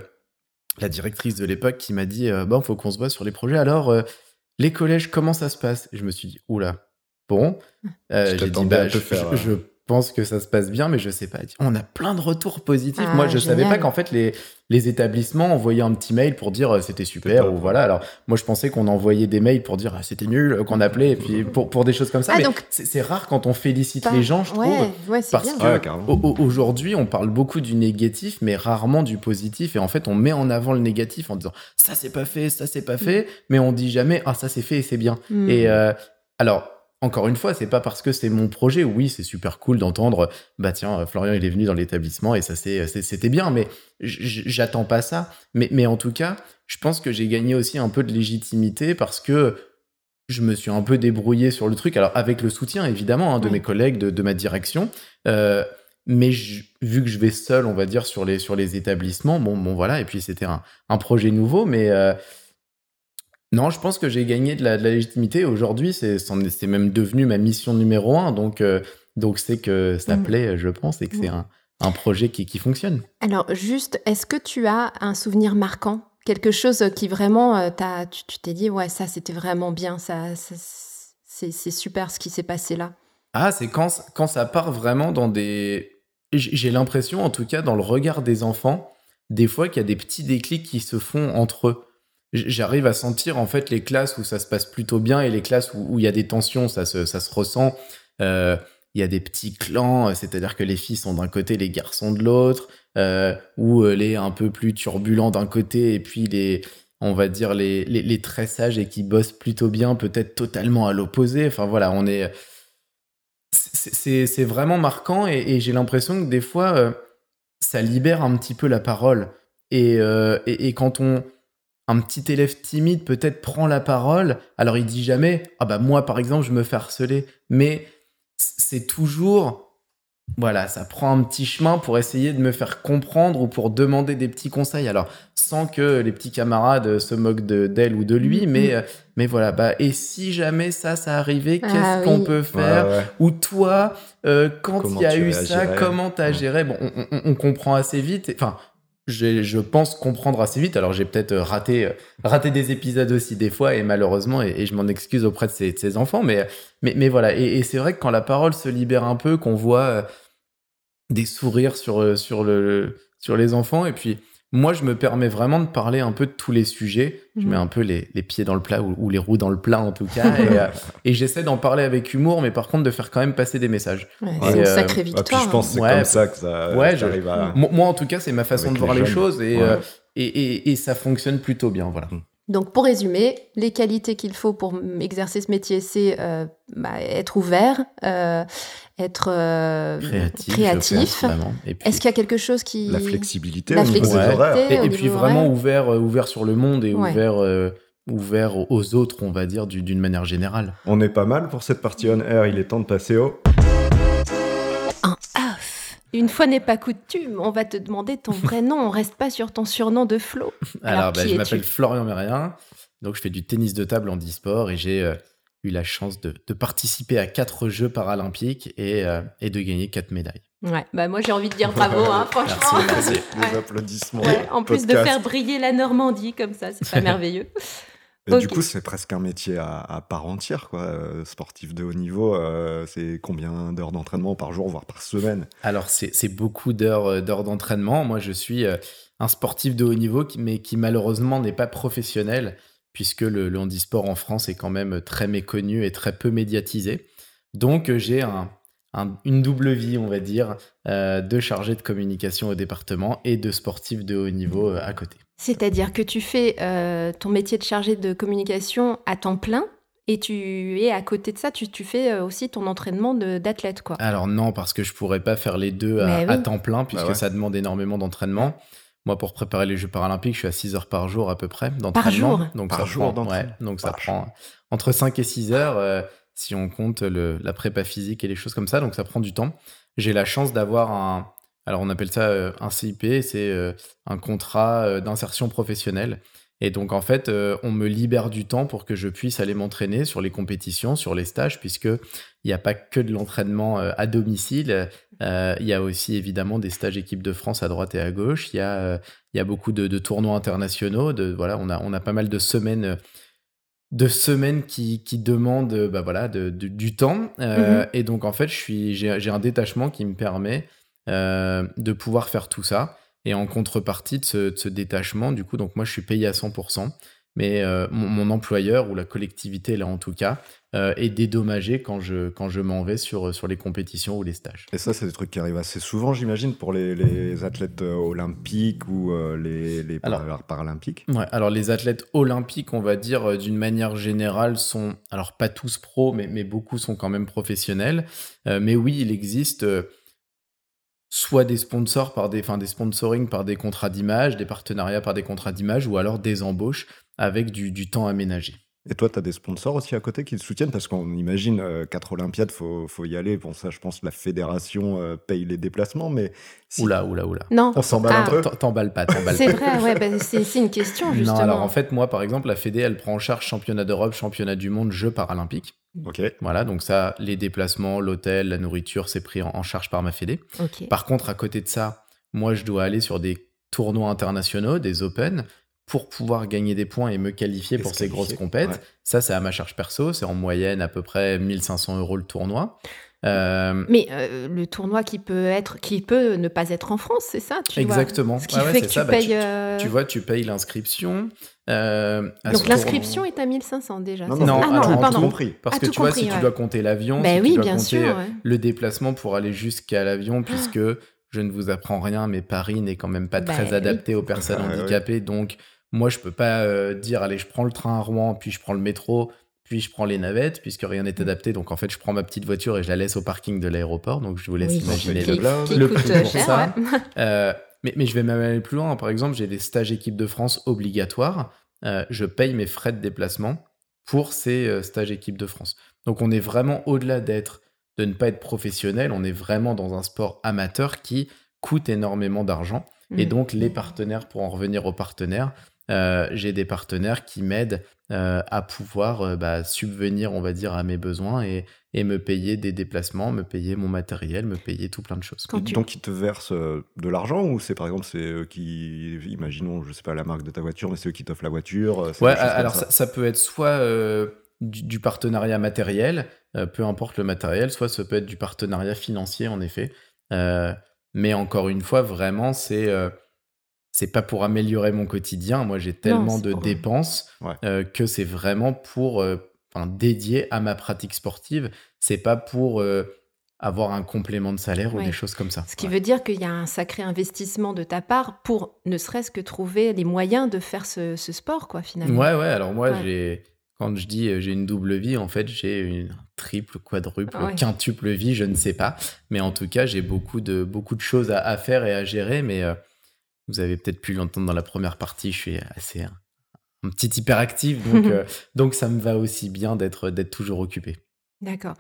la directrice de l'époque qui m'a dit, bon, faut qu'on se voit sur les projets. Alors, les collèges, comment ça se passe? Et je me suis dit, oula, bon. j'ai dit, bah, je, faire, je, pense que ça se passe bien, mais je sais pas. On a plein de retours positifs. moi, ah, je savais pas qu'en fait, les, les établissements envoyaient un petit mail pour dire euh, c'était super ou voilà. Alors, moi, je pensais qu'on envoyait des mails pour dire ah, c'était nul, euh, qu'on appelait, et puis pour, pour des choses comme ça. Ah, mais c'est rare quand on félicite les gens, je trouve. Ouais, parce que aujourd'hui, on parle beaucoup du négatif, mais rarement du positif. Et en fait, on met en avant le négatif en disant ça, c'est pas fait, ça, c'est pas fait, mais on dit jamais ah, ça, c'est fait et c'est bien. Mm. Et euh, alors, encore une fois, c'est pas parce que c'est mon projet. Oui, c'est super cool d'entendre, bah tiens, Florian, il est venu dans l'établissement et ça c'était bien, mais j'attends pas ça. Mais, mais en tout cas, je pense que j'ai gagné aussi un peu de légitimité parce que je me suis un peu débrouillé sur le truc. Alors, avec le soutien, évidemment, hein, de mes collègues, de, ma direction. Euh, mais vu que je vais seul, on va dire, sur les, sur les établissements, bon, bon voilà. Et puis, c'était un, un, projet nouveau, mais. Euh, non, je pense que j'ai gagné de la, légitimité. Aujourd'hui, c'est même devenu ma mission numéro un. Donc, euh, donc c'est que ça mm. plaît, je pense, et que c'est mm. un, projet qui, fonctionne. Alors, juste, est-ce que tu as un souvenir marquant? Quelque chose qui vraiment, euh, tu t'es dit, ouais, ça, c'était vraiment bien, ça, c'est super ce qui s'est passé là. Ah, c'est quand, quand ça part vraiment dans des... J'ai l'impression, en tout cas, dans le regard des enfants, des fois qu'il y a des petits déclics qui se font entre eux. J'arrive à sentir en fait les classes où ça se passe plutôt bien et les classes où, il y a des tensions, ça se, ça se ressent. Euh, il y a des petits clans, c'est-à-dire que les filles sont d'un côté, les garçons de l'autre, euh, ou euh, les un peu plus turbulents d'un côté et puis les, on va dire les, les, très sages et qui bossent plutôt bien, peut-être totalement à l'opposé. Enfin voilà, on est, c'est vraiment marquant et, j'ai l'impression que des fois ça libère un petit peu la parole et, et quand on un petit élève timide peut-être prend la parole, alors il dit jamais ah bah moi par exemple je me fais harceler, mais c'est toujours voilà, ça prend un petit chemin pour essayer de me faire comprendre ou pour demander des petits conseils. Alors, sans que les petits camarades se moquent d'elle ou de lui, mm-hmm. mais, euh, mais voilà, bah, et si jamais ça, ça arrivait, ah qu'est-ce qu'on peut faire Ou toi, euh, quand il y a eu ça, comment t'as géré? Bon, on, on, comprend assez vite. Enfin, je pense comprendre assez vite. Alors j'ai peut-être euh, raté, euh, raté des épisodes aussi des fois et malheureusement et, je m'en excuse auprès de ces, enfants. Mais, mais, voilà. Et, c'est vrai que quand la parole se libère un peu, qu'on voit euh, des sourires sur, sur, le, sur les enfants et puis moi, je me permets vraiment de parler un peu de tous les sujets. Je mhm. mets un peu les, pieds dans le plat ou, les roues dans le plat en tout cas. Euh, et, j'essaie d'en parler avec humour, mais par contre de faire quand même passer des messages. c'est une euh, sacrée victoire. je pense que c'est comme ça que ça, arrive à... Moi, en tout cas, c'est ma façon de voir les, choses euh, et, et, ça fonctionne plutôt bien. Voilà. Mm. Donc pour résumer, les qualités qu'il faut pour exercer ce métier, c'est bah, être ouvert, être euh, créatif. Est-ce qu'il y a quelque chose qui la flexibilité, la flexibilité et, puis vraiment ouvert, euh, ouvert sur le monde et ouvert. Euh, ouvert aux autres, on va dire, d'une manière générale. On est pas mal pour cette partie on air, il est temps de passer au... Une fois n'est pas coutume, on va te demander ton vrai nom, on reste pas sur ton surnom de Flo. Alors, bah, je m'appelle Florian Mérien, donc je fais du tennis de table en e-sport et j'ai eu la chance de, participer à quatre Jeux paralympiques et, euh, et de gagner quatre médailles. Ouais, bah moi j'ai envie de dire bravo, hein, franchement. Merci, Les applaudissements. en plus de faire briller la Normandie comme ça, c'est pas merveilleux. Du coup, c'est presque un métier à, part entière, quoi. Euh, sportif de haut niveau, euh, c'est combien d'heures d'entraînement par jour, voire par semaine? Alors, c'est beaucoup d'heures d'entraînement. Moi, je suis un sportif de haut niveau, mais qui malheureusement n'est pas professionnel puisque le, handisport en France est quand même très méconnu et très peu médiatisé. Donc euh, j'ai une double vie, on va dire, euh, de chargé de communication au département et de sportif de haut niveau euh, à côté. C'est-à-dire que tu fais ton métier de chargé de communication à temps plein et tu es à côté de ça, tu, fais aussi ton entraînement d'athlète, quoi. Alors non, parce que je pourrais pas faire les deux à, temps plein, puisque bah ça demande énormément d'entraînement. Moi, pour préparer les Jeux paralympiques, je suis à 6 heures par jour à peu près d'entraînement. Donc par ça jour prend, ouais, donc ça prend entre 5 et 6 heures euh, si on compte le, la prépa physique et les choses comme ça. Donc ça prend du temps. J'ai la chance d'avoir un, alors on appelle ça euh, un CIP, c'est euh, un contrat d'insertion professionnelle. Et donc en fait, on me libère du temps pour que je puisse aller m'entraîner sur les compétitions, sur les stages, puisque il n'y a pas que de l'entraînement à domicile. Euh, il y a aussi évidemment des stages équipe de France à droite et à gauche. Il y a, euh, il y a beaucoup de, tournois internationaux. De, voilà, on a, on a pas mal de semaines de semaines qui, qui demandent bah voilà, de, du temps. Euh, mhm. Et donc, en fait, j'ai un détachement qui me permet de pouvoir faire tout ça. Et en contrepartie de ce, de ce, détachement, du coup, donc moi, je suis payé à 100% mais euh, mon, employeur ou la collectivité là en tout cas euh, est dédommagé quand je quand je m'en vais sur sur les compétitions ou les stages. Et ça c'est des trucs qui arrivent assez souvent j'imagine pour les, les, athlètes euh, olympiques ou les, les paralympiques. Ouais, alors les athlètes olympiques on va dire d'une manière générale sont alors pas tous pros mais mais beaucoup sont quand même professionnels. mais oui il existe soit des sponsors par des, enfin des sponsoring par des contrats d'image, des partenariats par des contrats d'image, ou alors des embauches avec du, du temps aménagé. Et toi, tu as des sponsors aussi à côté qui te soutiennent? Parce qu'on imagine euh, quatre Olympiades, faut, faut y aller. Bon, ça, je pense, la fédération euh, paye les déplacements, mais oula, oula, oula. Non, on s'emballe un ah. peu. T'emballes pas, t'emballes C'est vrai, ouais, bah, c'est une question justement. Non, alors en fait, moi, par exemple, la Fédé, elle prend en charge championnat d'Europe, championnat du monde, Jeux paralympiques. Ok. Voilà, donc ça, les déplacements, l'hôtel, la nourriture, c'est pris en, charge par ma Fédé. Par contre, à côté de ça, moi, je dois aller sur des tournois internationaux, des Open, pour pouvoir gagner des points et me qualifier pour ces grosses compètes. Ça, c'est à ma charge perso. C'est en moyenne à peu près 1500 euros le tournoi. Euh, Mais euh, le tournoi qui peut être, qui peut ne pas être en France, c'est ça tu Exactement. Ce qui fait que tu bah, payes. tu, vois, tu payes l'inscription. Donc l'inscription est à 1500 déjà. Non, non, ah, non, tout compris. Parce que tu vois, si tu dois compter l'avion, ben si tu dois bien compter sûr, le déplacement pour aller jusqu'à l'avion, puisque je ne vous apprends rien, mais Paris n'est quand même pas bah très adapté aux personnes ah, handicapées. Donc, moi, je peux pas euh, dire, allez, je prends le train à Rouen, puis je prends le métro, puis je prends les navettes, puisque rien n'est mm. adapté. Donc, en fait, je prends ma petite voiture et je la laisse au parking de l'aéroport. Donc, je vous laisse imaginer le, prix pour ça. Euh, mais, mais, je vais même aller plus loin. Par exemple, j'ai des stages équipe de France obligatoires. Euh, je paye mes frais de déplacement pour ces stages équipe de France. Donc, on est vraiment au-delà d'être de ne pas être professionnel. On est vraiment dans un sport amateur qui coûte énormément d'argent. Et mm. donc, les partenaires, pour en revenir aux partenaires, euh, j'ai des partenaires qui m'aident euh, à pouvoir euh, bah, subvenir, on va dire, à mes besoins et, et, me payer des déplacements, me payer mon matériel, me payer tout plein de choses. Donc, ils te versent de l'argent ou c'est par exemple, c'est eux qui, imaginons, je sais pas la marque de ta voiture, mais c'est eux qui t'offrent la voiture Ouais, alors ça. Ça, peut être soit du, partenariat matériel, peu importe le matériel, soit ça peut être du partenariat financier, en effet. mais encore une fois, vraiment, c'est c'est pas pour améliorer mon quotidien. Moi, j'ai tellement de dépenses euh, que c'est vraiment pour euh, dédier à ma pratique sportive. C'est pas pour euh, avoir un complément de salaire ou des choses comme ça. Ce qui veut dire qu'il y a un sacré investissement de ta part pour ne serait-ce que trouver les moyens de faire ce, sport, quoi, finalement. Ouais, ouais. Alors moi, j'ai quand je dis j'ai une double vie, en fait, j'ai une triple, quadruple, quintuple vie, je ne sais pas. Mais en tout cas, j'ai beaucoup de, beaucoup de choses à, à, faire et à gérer. Mais vous avez peut-être pu l'entendre dans la première partie, je suis assez un, petit hyperactif, donc, euh, donc ça me va aussi bien d'être toujours occupé. D'accord.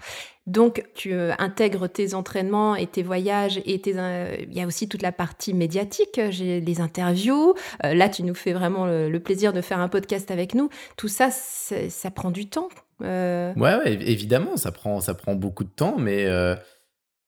Donc, tu euh, intègres tes entraînements et tes voyages et tes, euh, il y a aussi toute la partie médiatique, j'ai les interviews. là, tu nous fais vraiment le, plaisir de faire un podcast avec nous. Tout ça, ça prend du temps. Ouais, ouais, évidemment, ça prend, ça prend beaucoup de temps, mais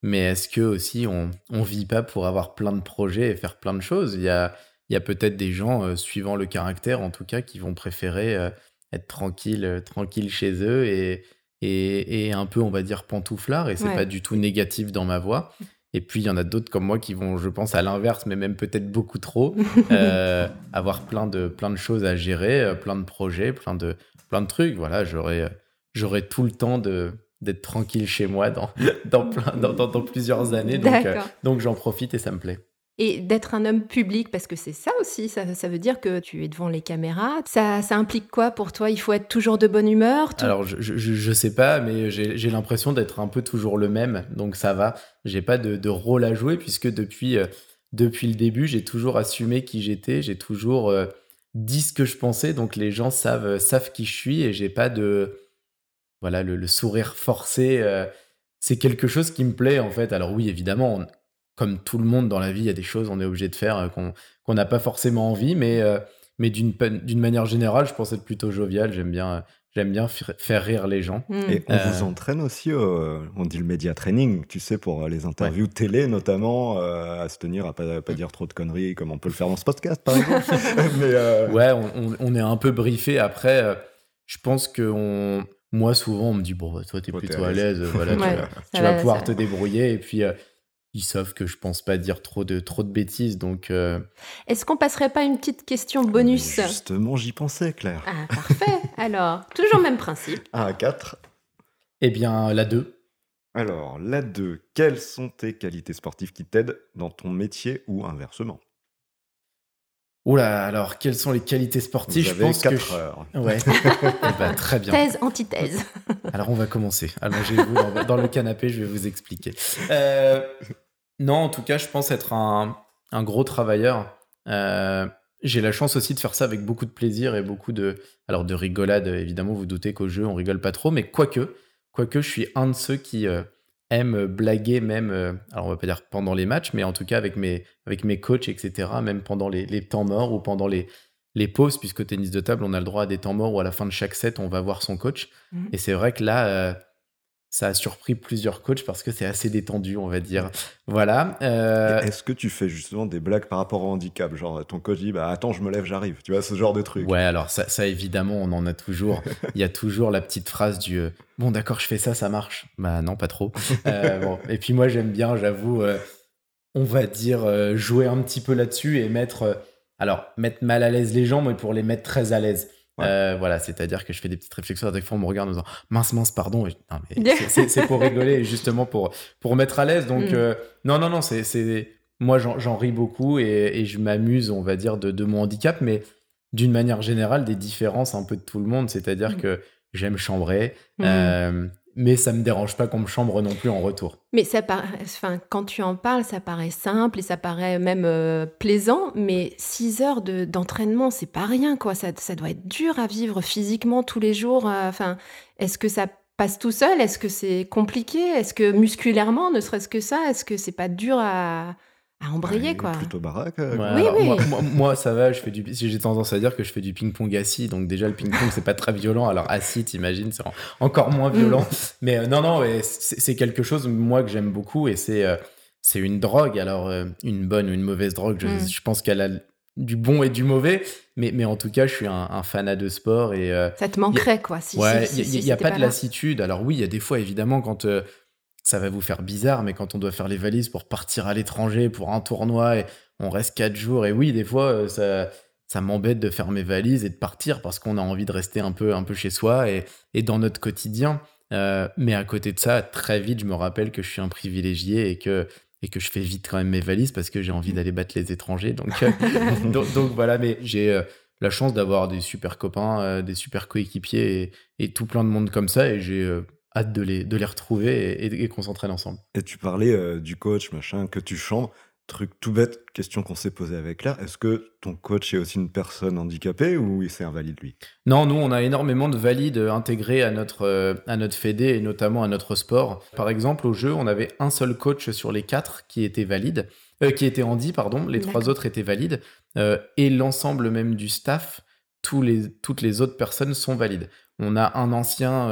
mais est-ce que aussi on on vit pas pour avoir plein de projets et faire plein de choses? Il y a il y a peut-être des gens euh, suivant le caractère en tout cas qui vont préférer euh, être tranquille euh, tranquille chez eux et, et, et un peu on va dire pantouflard et c'est pas du tout négatif dans ma voix. Et puis il y en a d'autres comme moi qui vont, je pense, à l'inverse, mais même peut-être beaucoup trop, avoir plein de plein de choses à gérer, plein de projets, plein de plein de trucs. Voilà, j'aurais j'aurais tout le temps de d'être tranquille chez moi dans, dans, plein, dans, dans, plusieurs années. Donc, euh, donc j'en profite et ça me plaît. Et d'être un homme public, parce que c'est ça aussi, ça, ça, veut dire que tu es devant les caméras. Ça, ça implique quoi pour toi? Il faut être toujours de bonne humeur? Alors, je, je, je, sais pas, mais j'ai l'impression d'être un peu toujours le même, donc ça va. J'ai pas de, de, rôle à jouer, puisque depuis, euh, depuis le début, j'ai toujours assumé qui j'étais, j'ai toujours euh, dit ce que je pensais, donc les gens savent, savent qui je suis, et j'ai pas de voilà, le, sourire forcé, euh, c'est quelque chose qui me plaît en fait. Alors oui, évidemment, comme tout le monde dans la vie, il y a des choses on est obligé de faire euh, qu'on n'a pas forcément envie, mais, euh, mais d'une manière générale, je pense être plutôt jovial. J'aime bien, j'aime bien faire rire les gens. Hmm. Et on vous entraîne aussi, on dit le média training, tu sais, pour les interviews télé notamment, à se tenir à pas, pas dire trop de conneries, comme on peut le faire dans ce podcast par exemple. mais, Ouais, on, on, est un peu briefé. Après, je pense qu'on moi, souvent, on me dit Bon, bah, toi, t'es plutôt à l'aise, voilà, tu, vas, pouvoir te débrouiller. Et puis, euh, ils savent que je pense pas dire trop de, trop de bêtises. Donc, euh, Est-ce qu'on passerait pas une petite question bonus? Justement, j'y pensais, Claire. Ah, parfait. Alors, toujours même principe. Ah, 4. Eh bien, la 2. Alors, la 2. Quelles sont tes qualités sportives qui t'aident dans ton métier ou inversement? Oula, alors quelles sont les qualités sportives? Je pense 4 que heures. Ouais. Eh ben, très bien. Thèse, antithèse. alors on va commencer. Allongez-vous dans le canapé, je vais vous expliquer. Euh, non, en tout cas, je pense être un, gros travailleur. Euh, j'ai la chance aussi de faire ça avec beaucoup de plaisir et beaucoup de, alors de rigolade. Évidemment, vous doutez qu'au jeu, on rigole pas trop, mais quoique, quoique, je suis un de ceux qui euh, aime blaguer même, euh, alors on va pas dire pendant les matchs, mais en tout cas avec mes, avec mes coachs, etc., même pendant les, les temps morts ou pendant les, les pauses, puisque tennis de table, on a le droit à des temps morts où à la fin de chaque set, on va voir son coach. Mmh. Et c'est vrai que là, euh, ça a surpris plusieurs coachs parce que c'est assez détendu, on va dire. Voilà. Euh, est-ce que tu fais justement des blagues par rapport au handicap? Genre, ton coach dit bah, Attends, je me lève, j'arrive. Tu vois, ce genre de truc. Ouais, alors ça, ça évidemment, on en a toujours. Il y a toujours la petite phrase du euh, Bon, d'accord, je fais ça, ça marche. Bah non, pas trop. Euh, bon. Et puis moi, j'aime bien, j'avoue, on va dire, jouer un petit peu là-dessus et mettre. alors, mettre mal à l'aise les gens, mais pour les mettre très à l'aise. Euh, voilà, c'est-à-dire que je fais des petites réflexions. Des fois, on me regarde en disant mince, mince, pardon. c'est pour rigoler, justement pour, pour mettre à l'aise. Donc, mm. euh, non, non, non, c'est. Moi, j'en ris beaucoup et, et je m'amuse, on va dire, de, de, mon handicap, mais d'une manière générale, des différences un peu de tout le monde. C'est-à-dire mm. que j'aime chambrer. Mm. Euh, mais ça me dérange pas qu'on me chambre non plus en retour. Mais ça enfin, quand tu en parles, ça paraît simple et ça paraît même euh, plaisant, mais 6 heures d'entraînement, c'est pas rien, quoi. Ça, ça, doit être dur à vivre physiquement tous les jours. Euh, enfin, est-ce que ça passe tout seul? Est-ce que c'est compliqué? Est-ce que musculairement, ne serait-ce que ça, est-ce que c'est pas dur à, à embrayer, quoi. Plutôt baraque. Euh, oui, oui. Moi, ça va, je fais du, j'ai tendance à dire que je fais du ping-pong assis, donc déjà le ping-pong c'est pas très violent, alors assis, t'imagines, c'est encore moins violent. Mm. Mais euh, non, non, c'est quelque chose, moi, que j'aime beaucoup et c'est euh, c'est une drogue, alors une bonne ou une mauvaise drogue, je, mm. je pense qu'elle a du bon et du mauvais, mais, mais en tout cas, je suis un, un fanat de sport et. ça te manquerait, quoi. Si, ouais, il n'y a, pas, de lassitude. Alors oui, il y a des fois, évidemment, quand ça va vous faire bizarre, mais quand on doit faire les valises pour partir à l'étranger pour un tournoi et on reste quatre jours, et oui, des fois, euh, ça, ça m'embête de faire mes valises et de partir parce qu'on a envie de rester un peu, un peu chez soi et, et dans notre quotidien. Euh, mais à côté de ça, très vite, je me rappelle que je suis un privilégié et que, et que je fais vite quand même mes valises parce que j'ai envie d'aller battre les étrangers. Donc, euh, donc, voilà, mais j'ai la chance d'avoir des super copains, des super coéquipiers et, et, tout plein de monde comme ça. Et j'ai hâte de les, de les retrouver et, qu'on s'entraîne ensemble. Et tu parlais euh, du coach, machin, que tu chantes. Truc tout bête, question qu'on s'est posée avec là. Est-ce que ton coach est aussi une personne handicapée ou c'est un valide lui? Non, nous on a énormément de valides intégrés à notre, euh, à notre fédé et notamment à notre sport. Par exemple, au jeu, on avait un seul coach sur les quatre qui était valide, euh, qui était handi, pardon. Les trois autres étaient valides. et l'ensemble même du staff, tous les, toutes les autres personnes sont valides. On a un ancien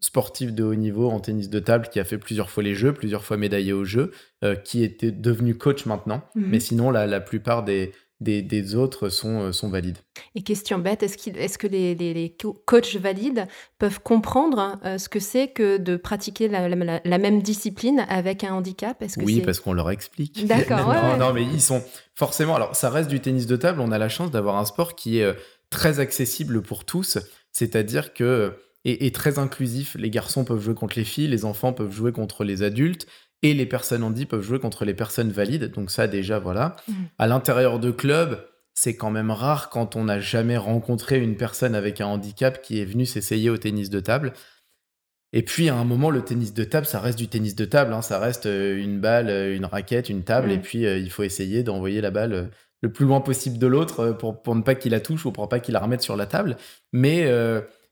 sportif de haut niveau en tennis de table qui a fait plusieurs fois les Jeux, plusieurs fois médaillé aux Jeux, euh, qui était devenu coach maintenant. Mhm. Mais sinon, la, la plupart des, des, autres sont, euh, sont valides. Et question bête, est-ce, est que les, les, coachs valides peuvent comprendre euh, ce que c'est que de pratiquer la, la, même discipline avec un handicap? Que Oui, parce qu'on leur explique. D'accord. non, non, mais ils sont forcément... Alors, ça reste du tennis de table. On a la chance d'avoir un sport qui est très accessible pour tous. C'est-à-dire que et, très inclusif. Les garçons peuvent jouer contre les filles, les enfants peuvent jouer contre les adultes, et les personnes handies peuvent jouer contre les personnes valides. Donc ça déjà, voilà. Mmh. À l'intérieur de clubs, c'est quand même rare quand on n'a jamais rencontré une personne avec un handicap qui est venue s'essayer au tennis de table. Et puis à un moment, le tennis de table, ça reste du tennis de table, hein. ça reste euh, une balle, euh, une raquette, une table, et puis euh, il faut essayer d'envoyer la balle le plus loin possible de l'autre pour, pour ne pas qu'il la touche ou pour pas qu'il la remette sur la table. Mais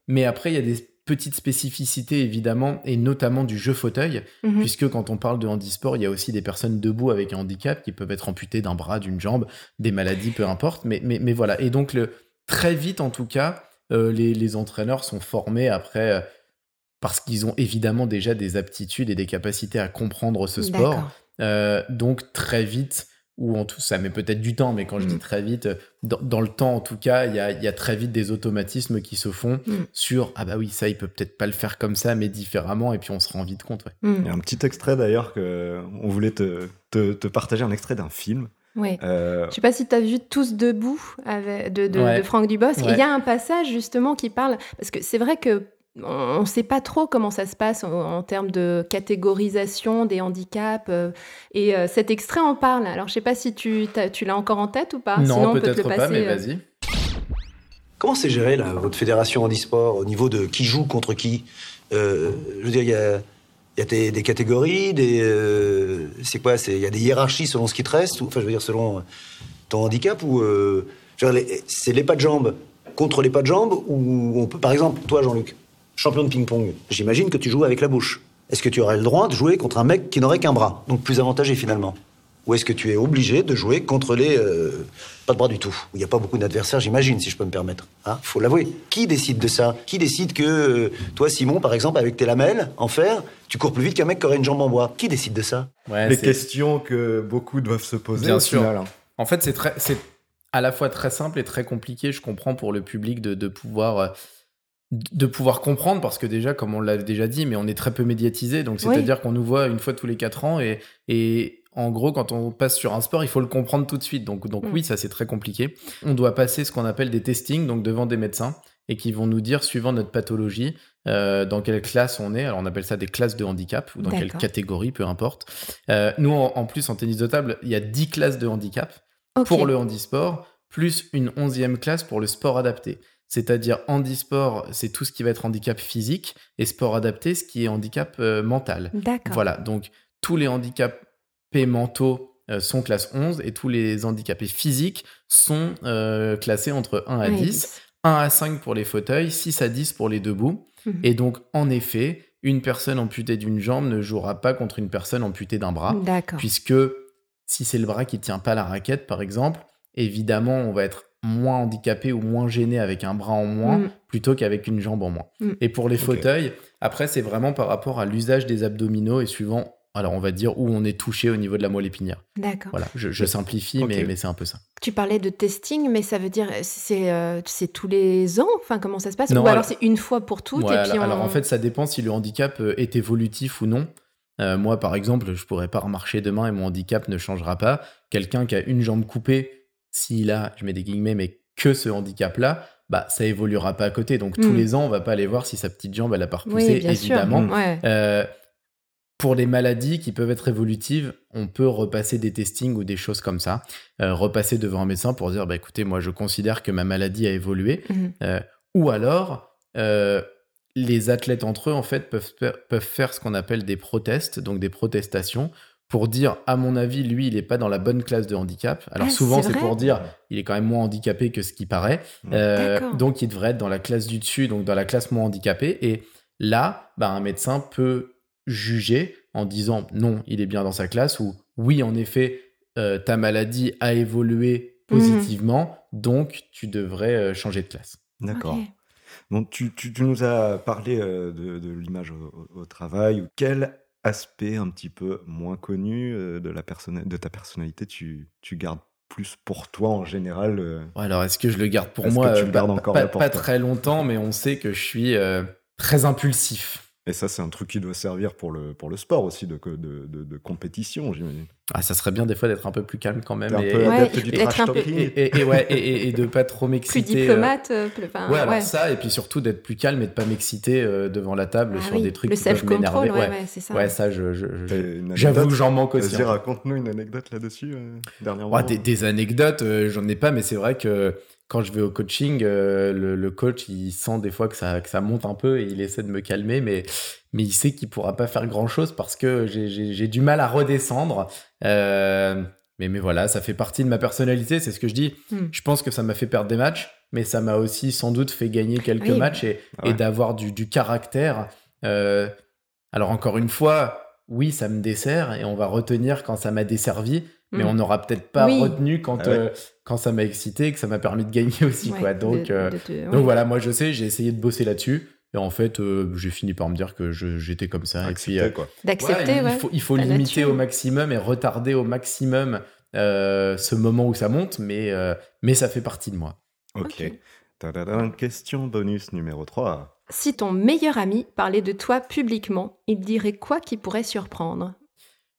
mais après, il y a des petites spécificités évidemment, et notamment du jeu fauteuil, mhm. puisque quand on parle de handisport, il y a aussi des personnes debout avec un handicap qui peuvent être amputées d'un bras, d'une jambe, des maladies, peu importe. Mais, mais, mais voilà. Et donc, le, très vite, en tout cas, euh, les, les, entraîneurs sont formés après, euh, parce qu'ils ont évidemment déjà des aptitudes et des capacités à comprendre ce sport. Euh, donc, très vite, ou en tout ça met peut-être du temps, mais quand je dis mm. très vite, dans, le temps en tout cas, il y a, très vite des automatismes qui se font mm. sur ah bah oui, ça il peut peut-être pas le faire comme ça, mais différemment, et puis on se rend vite compte. Mm. Il y a un petit extrait d'ailleurs que on voulait te, te, partager un extrait d'un film. Oui. Euh... Je sais pas si tu as vu Tous debout avec, de, de, Franck Dubosc. Il y a un passage justement qui parle, parce que c'est vrai que on ne sait pas trop comment ça se passe en, termes de catégorisation des handicaps. Euh, et euh, cet extrait en parle. Alors, je ne sais pas si tu, tu l'as encore en tête ou pas. Non, peut-être pas, mais euh. vas-y. Comment c'est géré, là, votre fédération handisport, au niveau de qui joue contre qui? Je veux dire, il y a, y a des, catégories, des, c'est quoi Il y a des hiérarchies selon ce qui te reste Enfin, je veux dire, selon ton handicap ou c'est les pas de jambes contre les pas de jambes ou on peut, par exemple, toi, Jean-Luc, champion de ping-pong, j'imagine que tu joues avec la bouche. Est-ce que tu aurais le droit de jouer contre un mec qui n'aurait qu'un bras? Donc plus avantagé finalement ou est-ce que tu es obligé de jouer contre les euh, pas de bras du tout? Il n'y a pas beaucoup d'adversaires, j'imagine, si je peux me permettre. Hein Faut l'avouer. Qui décide de ça? Qui décide que euh, toi, Simon, par exemple, avec tes lamelles en fer, tu cours plus vite qu'un mec qui aurait une jambe en bois? Qui décide de ça? Les questions que beaucoup doivent se poser. Bien sûr. Hein. En fait, c'est très, c'est à la fois très simple et très compliqué. Je comprends pour le public de, de pouvoir euh, de pouvoir comprendre parce que déjà comme on l'a déjà dit mais on est très peu médiatisé donc c'est à dire qu'on nous voit une fois tous les quatre ans et, et en gros, quand on passe sur un sport, il faut le comprendre tout de suite. Donc, donc mm. oui, ça c'est très compliqué. On doit passer ce qu'on appelle des testings, donc devant des médecins, et qui vont nous dire, suivant notre pathologie, euh, dans quelle classe on est. Alors on appelle ça des classes de handicap, ou dans quelle catégorie, peu importe. Euh, nous, en, plus, en tennis de table, il y a 10 classes de handicap pour le handisport, plus une onzième classe pour le sport adapté. C'est-à-dire handisport, c'est tout ce qui va être handicap physique, et sport adapté, ce qui est handicap euh, mental. Voilà, donc tous les handicaps mentaux euh, sont classe 11 et tous les handicapés physiques sont euh, classés entre 1 à 10. 1 à 5 pour les fauteuils, 6 à 10 pour les debout. Mhm. Et donc, en effet, une personne amputée d'une jambe ne jouera pas contre une personne amputée d'un bras. Puisque si c'est le bras qui tient pas la raquette, par exemple, évidemment, on va être moins handicapé ou moins gêné avec un bras en moins mhm. plutôt qu'avec une jambe en moins. Mhm. Et pour les fauteuils, après, c'est vraiment par rapport à l'usage des abdominaux et suivant alors on va dire où on est touché au niveau de la moelle épinière. D'accord. Voilà, je, simplifie, mais, mais c'est un peu ça. Tu parlais de testing, mais ça veut dire c'est euh, c'est tous les ans? Enfin, comment ça se passe? Ou alors, c'est une fois pour toutes et puis alors, en fait, ça dépend si le handicap euh, est évolutif ou non. Euh, moi, par exemple, je pourrais pas remarcher demain et mon handicap ne changera pas. Quelqu'un qui a une jambe coupée, s'il a, je mets des guillemets, mais que ce handicap-là, bah ça évoluera pas à côté. Donc tous hmm. les ans, on va pas aller voir si sa petite jambe elle a pas repoussé, évidemment. Hmm. Pour les maladies qui peuvent être évolutives, on peut repasser des testings ou des choses comme ça, euh, repasser devant un médecin pour dire bah, écoutez, moi je considère que ma maladie a évolué. Mhm. Euh, ou alors, euh, les athlètes entre eux, en fait, peuvent, peuvent faire ce qu'on appelle des protestes, donc des protestations, pour dire, à mon avis, lui, il n'est pas dans la bonne classe de handicap. Alors ah, souvent, c'est pour dire, il est quand même moins handicapé que ce qui paraît. donc, il devrait être dans la classe du dessus, donc dans la classe moins handicapée. Et là, bah, un médecin peut juger en disant non, il est bien dans sa classe ou oui, en effet, euh, ta maladie a évolué positivement, donc tu devrais euh, changer de classe. D'accord. Donc tu, nous as parlé euh, de, l'image au, travail. Quel aspect un petit peu moins connu de, la de ta personnalité tu, gardes plus pour toi en général Alors est-ce que je le garde pour moi? tu le gardes encore pas, pas très longtemps, mais on sait que je suis très impulsif. Et ça, c'est un truc qui doit servir pour le, pour le sport aussi, de, de, de, compétition, j'imagine. Ah, ça serait bien des fois d'être un peu plus calme quand même. et, un peu du trash Et, et, ouais, et, de pas trop m'exciter. Plus diplomate. Euh, ouais, alors ça, et puis surtout d'être plus calme et de pas m'exciter euh, devant la table ah sur des trucs le qui peuvent m'énerver. Ouais, ouais c'est ça. Ouais, ça, je, j'avoue que j'en manque aussi. Vas-y, raconte-nous une anecdote là-dessus, euh, dernièrement. des, des, anecdotes, j'en ai pas, mais c'est vrai que quand je vais au coaching, euh, le, coach, il sent des fois que ça, que ça monte un peu et il essaie de me calmer, mais, mais il sait qu'il pourra pas faire grand chose parce que j'ai du mal à redescendre. Euh, mais, mais voilà, ça fait partie de ma personnalité, c'est ce que je dis. Hmm. Je pense que ça m'a fait perdre des matchs, mais ça m'a aussi sans doute fait gagner quelques matchs et, et d'avoir du, du, caractère. Euh, alors encore une fois, oui, ça me dessert et on va retenir quand ça m'a desservi, mais mm. on n'aura peut-être pas retenu quand, ah euh, quand ça m'a excité, que ça m'a permis de gagner aussi. quoi. Donc, euh, donc voilà, moi je sais, j'ai essayé de bosser là-dessus. Et en fait, euh, j'ai fini par me dire que j'étais comme ça. D'accepter, Il faut, il faut limiter au maximum et retarder au maximum ce moment où ça monte, mais, mais ça fait partie de moi. Ok. Question bonus numéro 3. Si ton meilleur ami parlait de toi publiquement, il dirait quoi qui pourrait surprendre?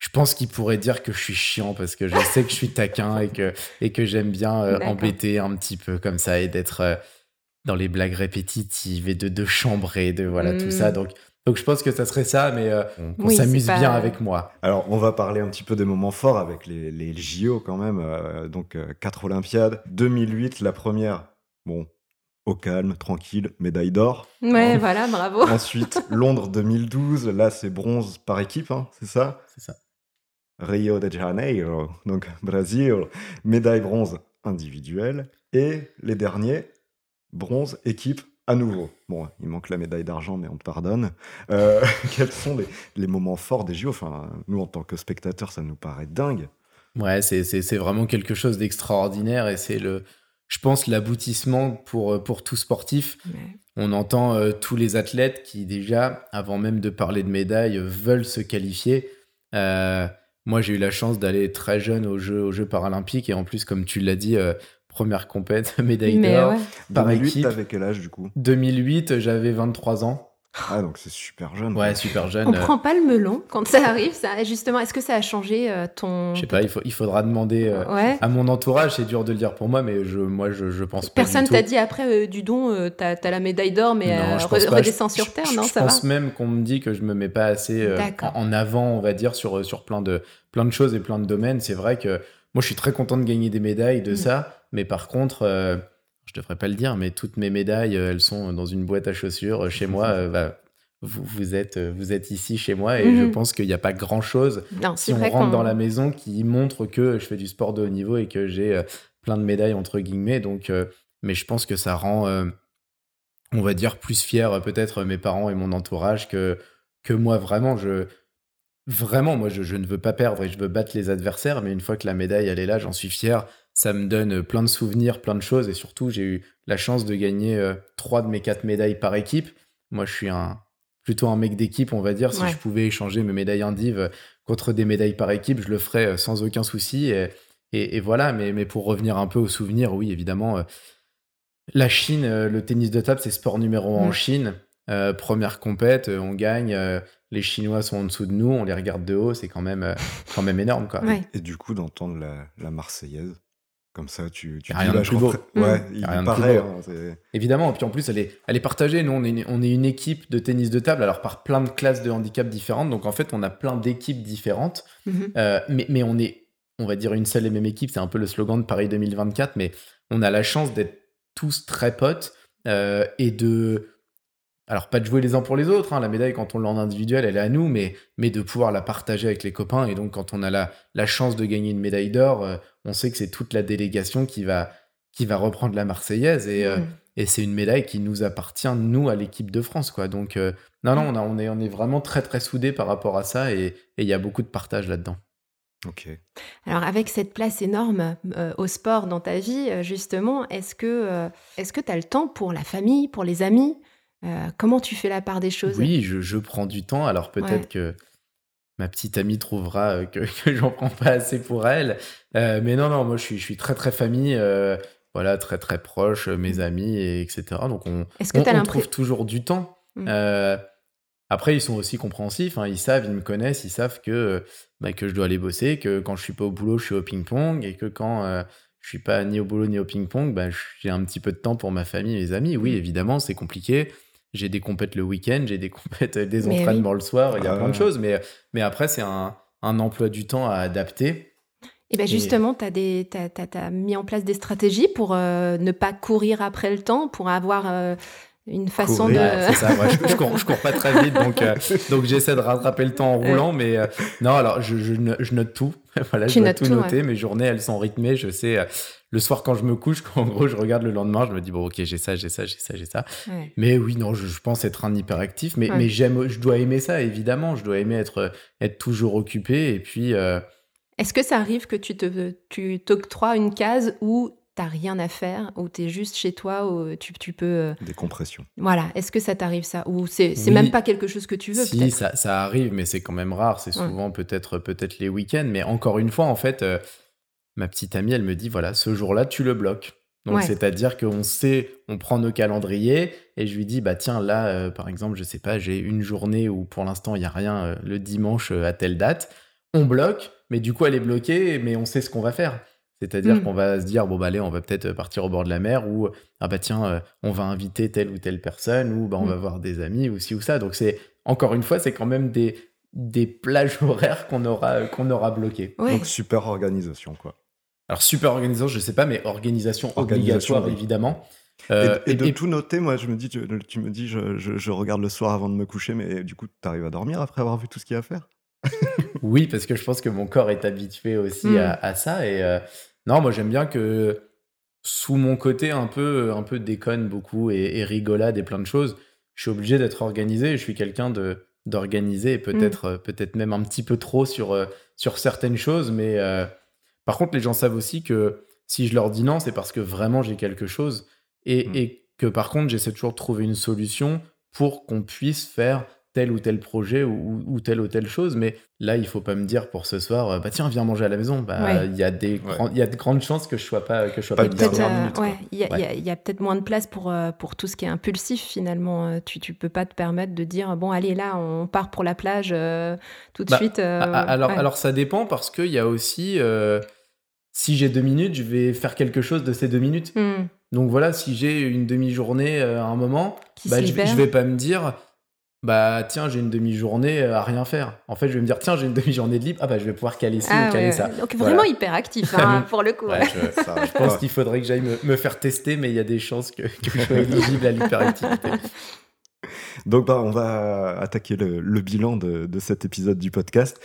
Je pense qu'il pourrait dire que je suis chiant parce que je sais que je suis taquin et que, et que j'aime bien euh, embêter un petit peu comme ça et d'être euh, dans les blagues répétitives et de, de chambrer, de voilà tout ça. Hmm. Donc, donc je pense que ça serait ça, mais euh, on, s'amuse bien avec moi. Alors on va parler un petit peu des moments forts avec les, les JO quand même. donc quatre Olympiades, 2008 la première. Bon, au calme, tranquille, médaille d'or. Ouais, voilà, bravo. Ensuite, Londres 2012, là c'est bronze par équipe, hein, c'est ça? C'est ça. Rio de Janeiro, donc Brésil, médaille bronze individuelle. Et les derniers, bronze équipe à nouveau. Bon, il manque la médaille d'argent, mais on te pardonne. Euh, quels sont les, moments forts des JO Enfin, nous, en tant que spectateurs, ça nous paraît dingue. Ouais, c'est vraiment quelque chose d'extraordinaire et c'est le, je pense, l'aboutissement pour, pour tout sportif. On entend euh, tous les athlètes qui déjà, avant même de parler de médailles, veulent se qualifier. Euh, moi, j'ai eu la chance d'aller très jeune aux Jeux, aux Jeux paralympiques et en plus, comme tu l'as dit, euh, première compète, médaille d'or. Ouais. 2008, t'avais quel âge du coup? 2008, j'avais 23 ans. Ah, donc c'est super jeune. Ouais, super jeune. On prend pas le melon quand ça arrive. Ça, justement, est-ce que ça a changé euh, ton. Je sais pas, il, faut, il faudra demander euh, à mon entourage. C'est dur de le dire pour moi, mais je, moi, je, je pense pas. Personne t'a dit après, euh, du don, t'as as la médaille d'or, mais redescends sur Terre, non Je pense même qu'on me dit que je me mets pas assez en avant, on va dire, sur, sur plein, de, plein de choses et plein de domaines. C'est vrai que moi, je suis très content de gagner des médailles de mm. ça, mais par contre je devrais pas le dire, mais toutes mes médailles, elles sont dans une boîte à chaussures chez moi. Bah, vous, vous, êtes, euh, vous êtes ici chez moi et je mhm. pense qu'il n'y a pas grand chose si on rentre dans la maison qui montre que je fais du sport de haut niveau et que j'ai euh, plein de médailles entre guillemets. Donc, euh, mais je pense que ça rend, on va dire, plus fier peut-être mes parents et mon entourage que, que moi vraiment. Je, vraiment, moi, je, je, ne veux pas perdre et je veux battre les adversaires, mais une fois que la médaille, elle est là, j'en suis fier. Ça me donne plein de souvenirs, plein de choses, et surtout, j'ai eu la chance de gagner trois de mes quatre médailles par équipe. Moi, je suis un, plutôt un mec d'équipe, on va dire. Si je pouvais échanger mes médailles indives contre des médailles par équipe, je le ferais euh, sans aucun souci. Et, voilà, mais, mais, pour revenir un peu aux souvenirs, oui, évidemment, euh, la Chine, euh, le tennis de table, c'est sport numéro un en mm. Chine. première compète, on gagne. les Chinois sont en dessous de nous, on les regarde de haut, c'est quand même, quand même énorme. Quoi. Et du coup, d'entendre la, la Marseillaise, comme ça, tu, tu rien de plus beau. Ouais, il rien paraît. Hein, Évidemment, et puis en plus, elle est, elle est partagée. Nous, on est, on est une équipe de tennis de table, alors par plein de classes de handicap différentes. Donc en fait, on a plein d'équipes différentes. Mhm. Euh, mais, mais on est, on va dire, une seule et même équipe. C'est un peu le slogan de Paris 2024. Mais on a la chance d'être tous très potes euh, et de alors pas de jouer les uns pour les autres, hein. la médaille quand on l'a en individuel, elle est à nous, mais, mais de pouvoir la partager avec les copains. Et donc quand on a la, la chance de gagner une médaille d'or, euh, on sait que c'est toute la délégation qui va, qui va reprendre la Marseillaise. Et, euh, mmh. et c'est une médaille qui nous appartient, nous, à l'équipe de France. Quoi. Donc euh, non, non, on, on, est, on est vraiment très très soudés par rapport à ça et il y a beaucoup de partage là-dedans. Ok. Alors avec cette place énorme au sport dans ta vie, justement, est-ce que est-ce que tu as le temps pour la famille, pour les amis? Euh, comment tu fais la part des choses? Oui, je, prends du temps. Alors peut-être que ma petite amie trouvera euh, que, que j'en prends pas assez pour elle. Euh, mais non, non, moi je suis, je suis très très famille. voilà, très très proche, mes amis, et etc. Donc on, on, trouve toujours du temps. Mmh. après, ils sont aussi compréhensifs. Hein. Ils savent, ils me connaissent, ils savent que, bah, que je dois aller bosser, que quand je suis pas au boulot, je suis au ping-pong, et que quand je suis pas ni au boulot ni au ping-pong, bah, j'ai un petit peu de temps pour ma famille et mes amis. Oui, mmh. évidemment, c'est compliqué j'ai des compètes le week-end, j'ai des compètes, des entraînements le soir, il y a plein de choses. Mais, mais après, c'est un, un, emploi du temps à adapter. Et bien justement, tu as, as, mis en place des stratégies pour euh, ne pas courir après le temps, pour avoir euh, une façon de. C'est ça, je, je, cours, je, cours, pas très vite, donc, euh, donc j'essaie de rattraper le temps en roulant. Mais non, alors je, je, note tout. voilà, je dois tout, noter. Mes journées, elles sont rythmées. Je sais le soir quand je me couche, en gros je regarde le lendemain, je me dis bon ok j'ai ça, j'ai ça, j'ai ça, j'ai ça. Mais oui non, je, pense être un hyperactif, mais, mais j'aime, je dois aimer ça évidemment, je dois aimer être être toujours occupé et puis. Euh, Est-ce que ça arrive que tu te tu t'octroies une case où t'as rien à faire, où tu es juste chez toi, où tu, tu peux... Euh, Décompression. Voilà, est-ce que ça t'arrive ça? Ou c'est c'est même pas quelque chose que tu veux Si, ça, ça, arrive, mais c'est quand même rare, c'est souvent peut-être peut-être les week-ends, mais encore une fois, en fait, euh, ma petite amie, elle me dit voilà, ce jour-là, tu le bloques. Donc, c'est-à-dire qu'on sait, on prend nos calendriers et je lui dis bah tiens, là, euh, par exemple, je sais pas, j'ai une journée où pour l'instant, il n'y a rien euh, le dimanche euh, à telle date. On bloque, mais du coup, elle est bloquée, mais on sait ce qu'on va faire. C'est-à-dire hmm. qu'on va se dire, bon, bah allez, on va peut-être partir au bord de la mer, ou ah bah tiens, on va inviter telle ou telle personne, ou bah on hmm. va voir des amis, ou ci ou ça. Donc, c'est encore une fois, c'est quand même des, des plages horaires qu'on aura, qu'on aura bloquées. Donc, super organisation, quoi. Alors, super organisation, je sais pas, mais organisation, obligatoire, évidemment. Euh, et, de tout noter, moi, je me dis, tu, me dis, je, regarde le soir avant de me coucher, mais du coup, tu arrives à dormir après avoir vu tout ce qu'il y a à faire? Oui, parce que je pense que mon corps est habitué aussi hmm. à, ça. Et euh, non, moi, j'aime bien que sous mon côté un peu, un peu déconne beaucoup et, rigolade et plein de choses, je suis obligé d'être organisé. Je suis quelqu'un de d'organisé et peut-être hmm. peut-être même un petit peu trop sur, sur certaines choses, mais Par contre, les gens savent aussi que si je leur dis non, c'est parce que vraiment j'ai quelque chose et, mm. et que par contre, j'essaie toujours de trouver une solution pour qu'on puisse faire tel ou tel projet ou, telle ou telle chose. Mais là, il faut pas me dire pour ce soir, euh, bah tiens, viens manger à la maison. Bah, il y a des il y a de grandes chances que je sois pas que je sois pas, bien. Il y a, peut-être moins de place pour euh, pour tout ce qui est impulsif finalement. Euh, tu tu peux pas te permettre de dire bon allez là on part pour la plage tout de bah, suite. alors alors ça dépend parce qu'il y a aussi si j'ai deux minutes, je vais faire quelque chose de ces deux minutes. Hmm. Donc voilà, si j'ai une demi-journée à un moment, bah, je, je vais pas me dire bah tiens j'ai une demi-journée à rien faire. En fait je vais me dire tiens j'ai une demi-journée de libre, ah bah je vais pouvoir caler ci ah, ou caler ça. Donc vraiment hyper actif hein, pour le coup. je, pense qu'il faudrait que j'aille me, faire tester mais il y a des chances que, je sois éligible à l'hyperactivité. Donc bah, on va attaquer le, bilan de, cet épisode du podcast.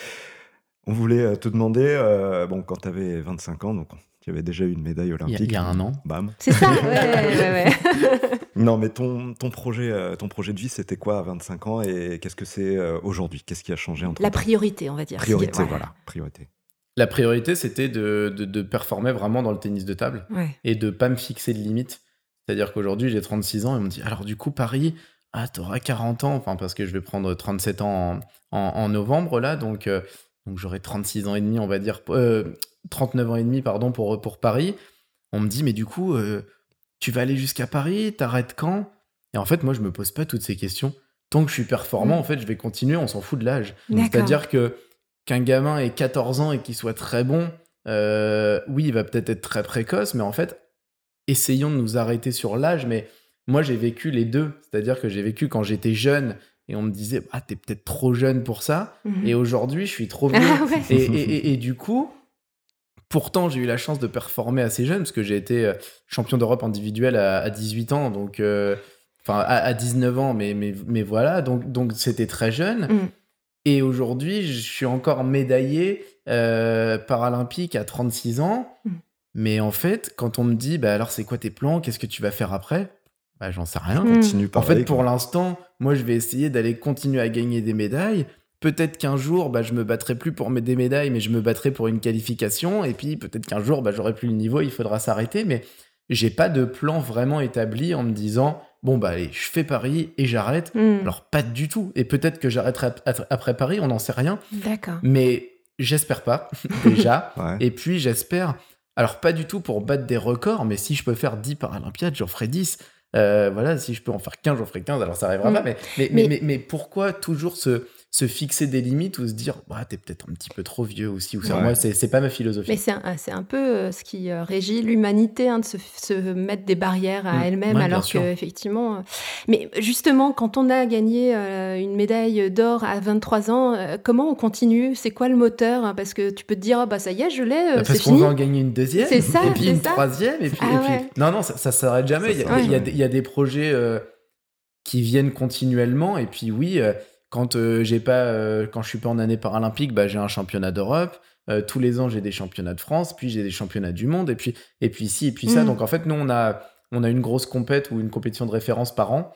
On voulait euh, te demander, euh, bon quand tu avais 25 ans, donc tu avais déjà eu une médaille olympique. Il y, a un an. Bam. C'est ça, ouais, ouais, ouais. non, mais ton, ton, projet, euh, ton projet de vie, c'était quoi à 25 ans et qu'est-ce que c'est euh, aujourd'hui? Qu'est-ce qui a changé entre La priorité, on va dire. Priorité, voilà. Priorité. La priorité, c'était de, de, performer vraiment dans le tennis de table et de pas me fixer de limite. C'est-à-dire qu'aujourd'hui, j'ai 36 ans et on me dit alors du coup, Paris, ah, t'auras 40 ans, enfin, parce que je vais prendre 37 ans en, en, novembre là, donc. Euh, donc j'aurai 36 ans et demi, on va dire, 39 ans et demi, pardon, pour, pour Paris. On me dit, mais du coup, euh, tu vas aller jusqu'à Paris, t'arrêtes quand? Et en fait, moi, je me pose pas toutes ces questions. Tant que je suis performant, mm. en fait, je vais continuer, on s'en fout de l'âge. C'est-à-dire que qu'un gamin ait 14 ans et qu'il soit très bon, euh, oui, il va peut-être être très précoce, mais en fait, essayons de nous arrêter sur l'âge. Mais moi, j'ai vécu les deux. C'est-à-dire que j'ai vécu quand j'étais jeune et on me disait, ah, t'es peut-être trop jeune pour ça. Mm-hmm. Et aujourd'hui, je suis trop vieux. Ah et, et, du coup, Pourtant, j'ai eu la chance de performer assez jeune parce que j'ai été euh, champion d'Europe individuel à, 18 ans, donc euh, enfin à, 19 ans, mais, mais, mais voilà, donc donc c'était très jeune. Mm. Et aujourd'hui, je suis encore médaillé euh, paralympique à 36 ans. Mm. Mais en fait, quand on me dit, bah alors c'est quoi tes plans? Qu'est-ce que tu vas faire après? Bah, J'en sais rien. Continue en fait, pour l'instant, moi, je vais essayer d'aller continuer à gagner des médailles. Peut-être qu'un jour, bah, je me battrai plus pour des médailles, mais je me battrai pour une qualification. Et puis peut-être qu'un jour, bah, j'aurai plus le niveau, il faudra s'arrêter. Mais j'ai pas de plan vraiment établi en me disant bon bah allez, je fais Paris et j'arrête. Hmm. Alors pas du tout. Et peut-être que j'arrêterai après Paris, on n'en sait rien. D'accord. Mais j'espère pas déjà. Et puis j'espère. Alors pas du tout pour battre des records, mais si je peux faire 10 Paralympiades, j'en ferai 10. Euh, voilà, si je peux en faire 15, j'en ferai 15, alors ça arrivera hmm. pas. mais, mais, mais, pourquoi toujours ce, se fixer des limites ou se dire bah, t'es peut-être un petit peu trop vieux aussi ou ça moi c'est pas ma philosophie. Mais c'est un, un, peu euh, ce qui euh, régit l'humanité hein, de se, se, mettre des barrières à mm. elle-même alors que effectivement euh, mais justement quand on a gagné une médaille d'or à 23 ans comment on continue? C'est quoi le moteur? Hein, parce que tu peux te dire ah, bah ça y est je l'ai bah, parce qu'on va en gagner une deuxième. Et puis une troisième et puis, ah non non ça, ça s'arrête jamais. Il y, a, il, y a, des projets qui viennent continuellement et puis oui quand euh, j'ai pas, euh, quand je suis pas en année paralympique, bah, j'ai un championnat d'Europe. Euh, tous les ans, j'ai des championnats de France, puis j'ai des championnats du monde, et puis et puis ci et puis ça. Mm. Donc en fait, nous on a on a une grosse compète ou une compétition de référence par an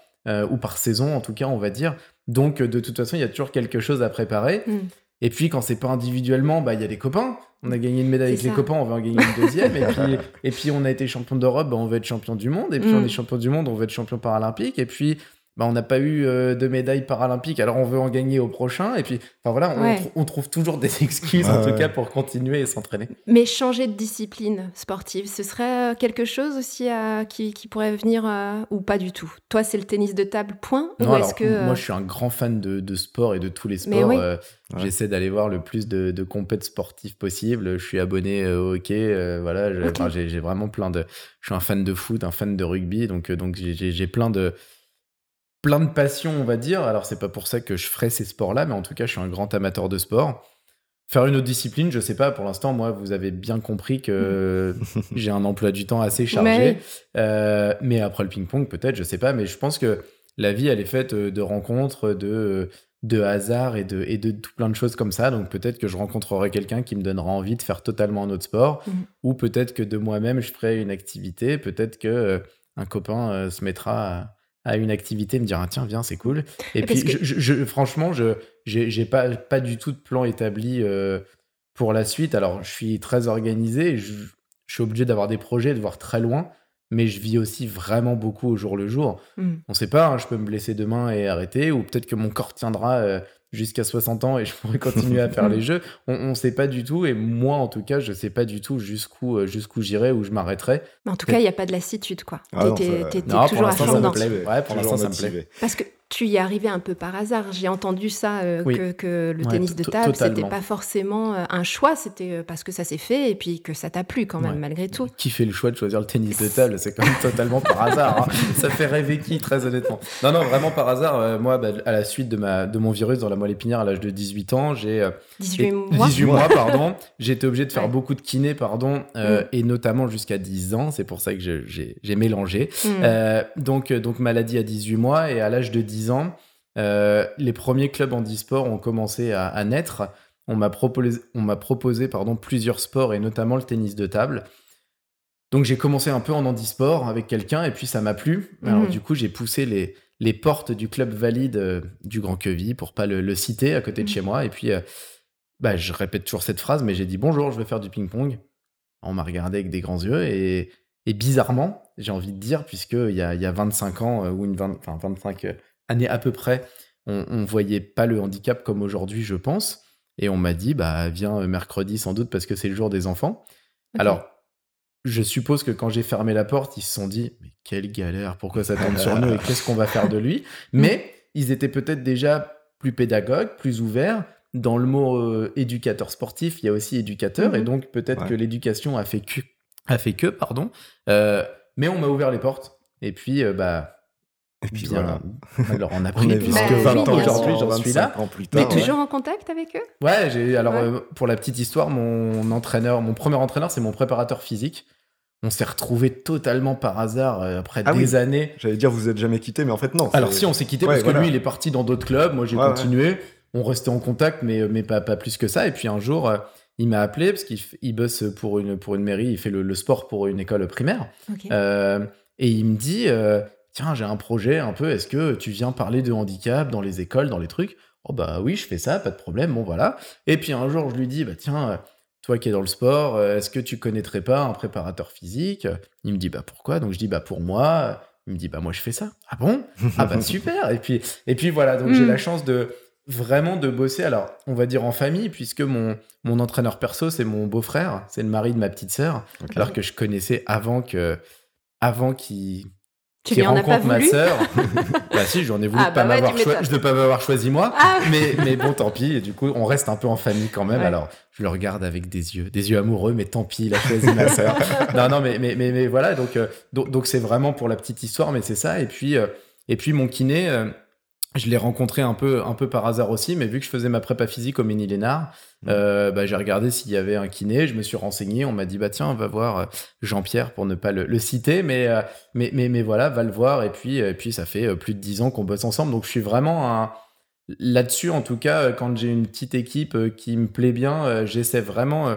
ou par saison en tout cas, on va dire. Donc de toute façon, il y a toujours quelque chose à préparer. Mm. Et puis quand c'est pas individuellement, bah il y a des copains. On a gagné une médaille avec les copains, on veut en gagner une deuxième. et puis et puis on a été champion d'Europe, bah, on veut être champion du monde. Et puis on est champion du monde, on veut être champion paralympique. Et puis bah, on n'a pas eu euh, de médaille paralympique, alors on veut en gagner au prochain. Et puis, enfin voilà, on, trouve toujours des excuses en tout cas pour continuer et s'entraîner. Mais changer de discipline sportive, ce serait euh, quelque chose aussi qui, pourrait venir euh, ou pas du tout? Toi, c'est le tennis de table, point Non, alors, que, moi je suis un grand fan de, sport et de tous les sports. J'essaie d'aller voir le plus de, de compètes sportives possible. Je suis abonné au hockey, voilà, j'ai vraiment plein de. Je suis un fan de foot, un fan de rugby, donc, donc j'ai plein de plein de passion, on va dire. Alors, c'est pas pour ça que je ferai ces sports-là, mais en tout cas, je suis un grand amateur de sport. Faire une autre discipline, je sais pas, pour l'instant, moi, vous avez bien compris que j'ai un emploi du temps assez chargé. Euh, mais, après le ping-pong, peut-être, je sais pas, mais je pense que la vie, elle est faite euh, de rencontres, de, de hasard et de, et de tout plein de choses comme ça. Donc peut-être que je rencontrerai quelqu'un qui me donnera envie de faire totalement un autre sport, mmh. ou peut-être que de moi-même, je ferai une activité, peut-être que euh, un copain se mettra à à une activité, me dire ah, tiens viens c'est cool. Et puis je, franchement je j'ai pas pas du tout de plan établi. Euh, pour la suite, alors je suis très organisé, je, je suis obligé d'avoir des projets, de voir très loin, mais je vis aussi vraiment beaucoup au jour le jour. Mm. On ne sait pas, hein, je peux me blesser demain et arrêter, ou peut-être que mon corps tiendra euh, jusqu'à 60 ans et je pourrais continuer à faire les jeux. On ne sait pas du tout, et moi en tout cas, je ne sais pas du tout jusqu'où euh, jusqu'où j'irai, où je m'arrêterai. En tout cas, il n'y a pas de lassitude, quoi. Ah t'es toujours à fond. Ouais, pour l'instant, ça me plaît. Parce que tu y es arrivé un peu par hasard. J'ai entendu ça, euh, que, le tennis de table, c'était pas forcément euh, un choix, c'était euh, parce que ça s'est fait et puis que ça t'a plu quand même, malgré tout. Qui fait le choix de choisir le tennis de table C'est quand même totalement par hasard. Hein. Ça fait rêver qui, très honnêtement Non, non, vraiment par hasard. moi, bah, à la suite de, ma, de mon virus dans la moelle épinière à l'âge de 18 ans, j'ai. 18 mois 18 mois, pardon. J'ai été obligé de faire beaucoup de kiné, pardon, mm. et notamment jusqu'à 10 ans. C'est pour ça que j'ai mélangé. Mm. donc, donc, maladie à 18 mois et à l'âge de 10 ans. Euh, les premiers clubs en e-sport ont commencé à, naître. On m'a proposé, on m'a proposé pardon, plusieurs sports et notamment le tennis de table. Donc j'ai commencé un peu en handisport avec quelqu'un et puis ça m'a plu. Alors mhm. du coup j'ai poussé les, les portes du club valide euh, du Grand Queville pour pas le, citer à côté de chez mhm. moi. Et puis euh, bah, je répète toujours cette phrase, mais j'ai dit bonjour, je vais faire du ping-pong. On m'a regardé avec des grands yeux et, bizarrement, j'ai envie de dire, puisqu'il y a, y a 25 ans ou une 20, enfin 25 année à peu près, on, ne voyait pas le handicap comme aujourd'hui, je pense. Et on m'a dit, bah, viens euh, mercredi sans doute parce que c'est le jour des enfants. Alors, je suppose que quand j'ai fermé la porte, ils se sont dit, mais quelle galère, pourquoi ça tombe sur nous et qu'est-ce qu'on va faire de lui? Mais ils étaient peut-être déjà plus pédagogues, plus ouverts. Dans le mot euh, éducateur sportif, il y a aussi éducateur, et mhm. donc peut-être que l'éducation a fait que, a fait que, pardon. Euh, mais on m'a ouvert les portes. Et puis, bah, et puis voilà. Alors on a pris puisque 20 ans aujourd'hui, j'en suis là. Plus tard, Mais toujours en contact avec eux? Ouais, j'ai alors euh, pour la petite histoire, mon entraîneur, mon premier entraîneur, c'est mon préparateur physique. On s'est retrouvé totalement par hasard euh, après ah des années. J'allais dire vous êtes jamais quitté, mais en fait non. Alors si on s'est quitté parce que lui il est parti dans d'autres clubs, moi j'ai continué. On restait en contact, mais mais pas pas plus que ça. Et puis un jour. Euh, il m'a appelé parce qu'il bosse pour une, pour une mairie, il fait le, sport pour une école primaire. et il me dit, tiens, j'ai un projet un peu, est-ce que tu viens parler de handicap dans les écoles, dans les trucs? Oh bah oui, je fais ça, pas de problème, bon voilà. Et puis un jour, je lui dis, bah tiens, euh, toi qui es dans le sport, euh, est-ce que tu connaîtrais pas un préparateur physique? Il me dit, bah pourquoi? Donc je dis, bah pour moi. Il me dit, bah moi je fais ça. Ah bon? Ah bah super Et puis, et puis voilà, donc j'ai la hmm. chance de vraiment de bosser, alors on va dire en famille, puisque mon, mon entraîneur perso, c'est mon beau-frère, c'est le mari de ma petite sœur, alors que je connaissais avant que avant qu'il tu qui rencontre ma sœur. bah si, j'en ai voulu ah, pas bah m'avoir de ne pas m'avoir choisi moi, ah. mais, mais bon, tant pis. Et du coup, on reste un peu en famille quand même. Alors, je le regarde avec des yeux, des yeux amoureux, mais tant pis, il a choisi ma sœur. non, non, mais, mais, mais, mais voilà. Donc, euh, donc, c'est vraiment pour la petite histoire, mais c'est ça. Et puis, euh, et puis mon kiné. Euh, je l'ai rencontré un peu, un peu par hasard aussi, mais vu que je faisais ma prépa physique au Mini Lénard, mmh. euh, bah, j'ai regardé s'il y avait un kiné, je me suis renseigné, on m'a dit bah tiens, on va voir euh, Jean-Pierre pour ne pas le, citer, mais, euh, mais, mais, mais, voilà, va le voir, et puis, et puis ça fait plus de dix ans qu'on bosse ensemble, donc je suis vraiment un... là-dessus, en tout cas, quand j'ai une petite équipe qui me plaît bien, j'essaie vraiment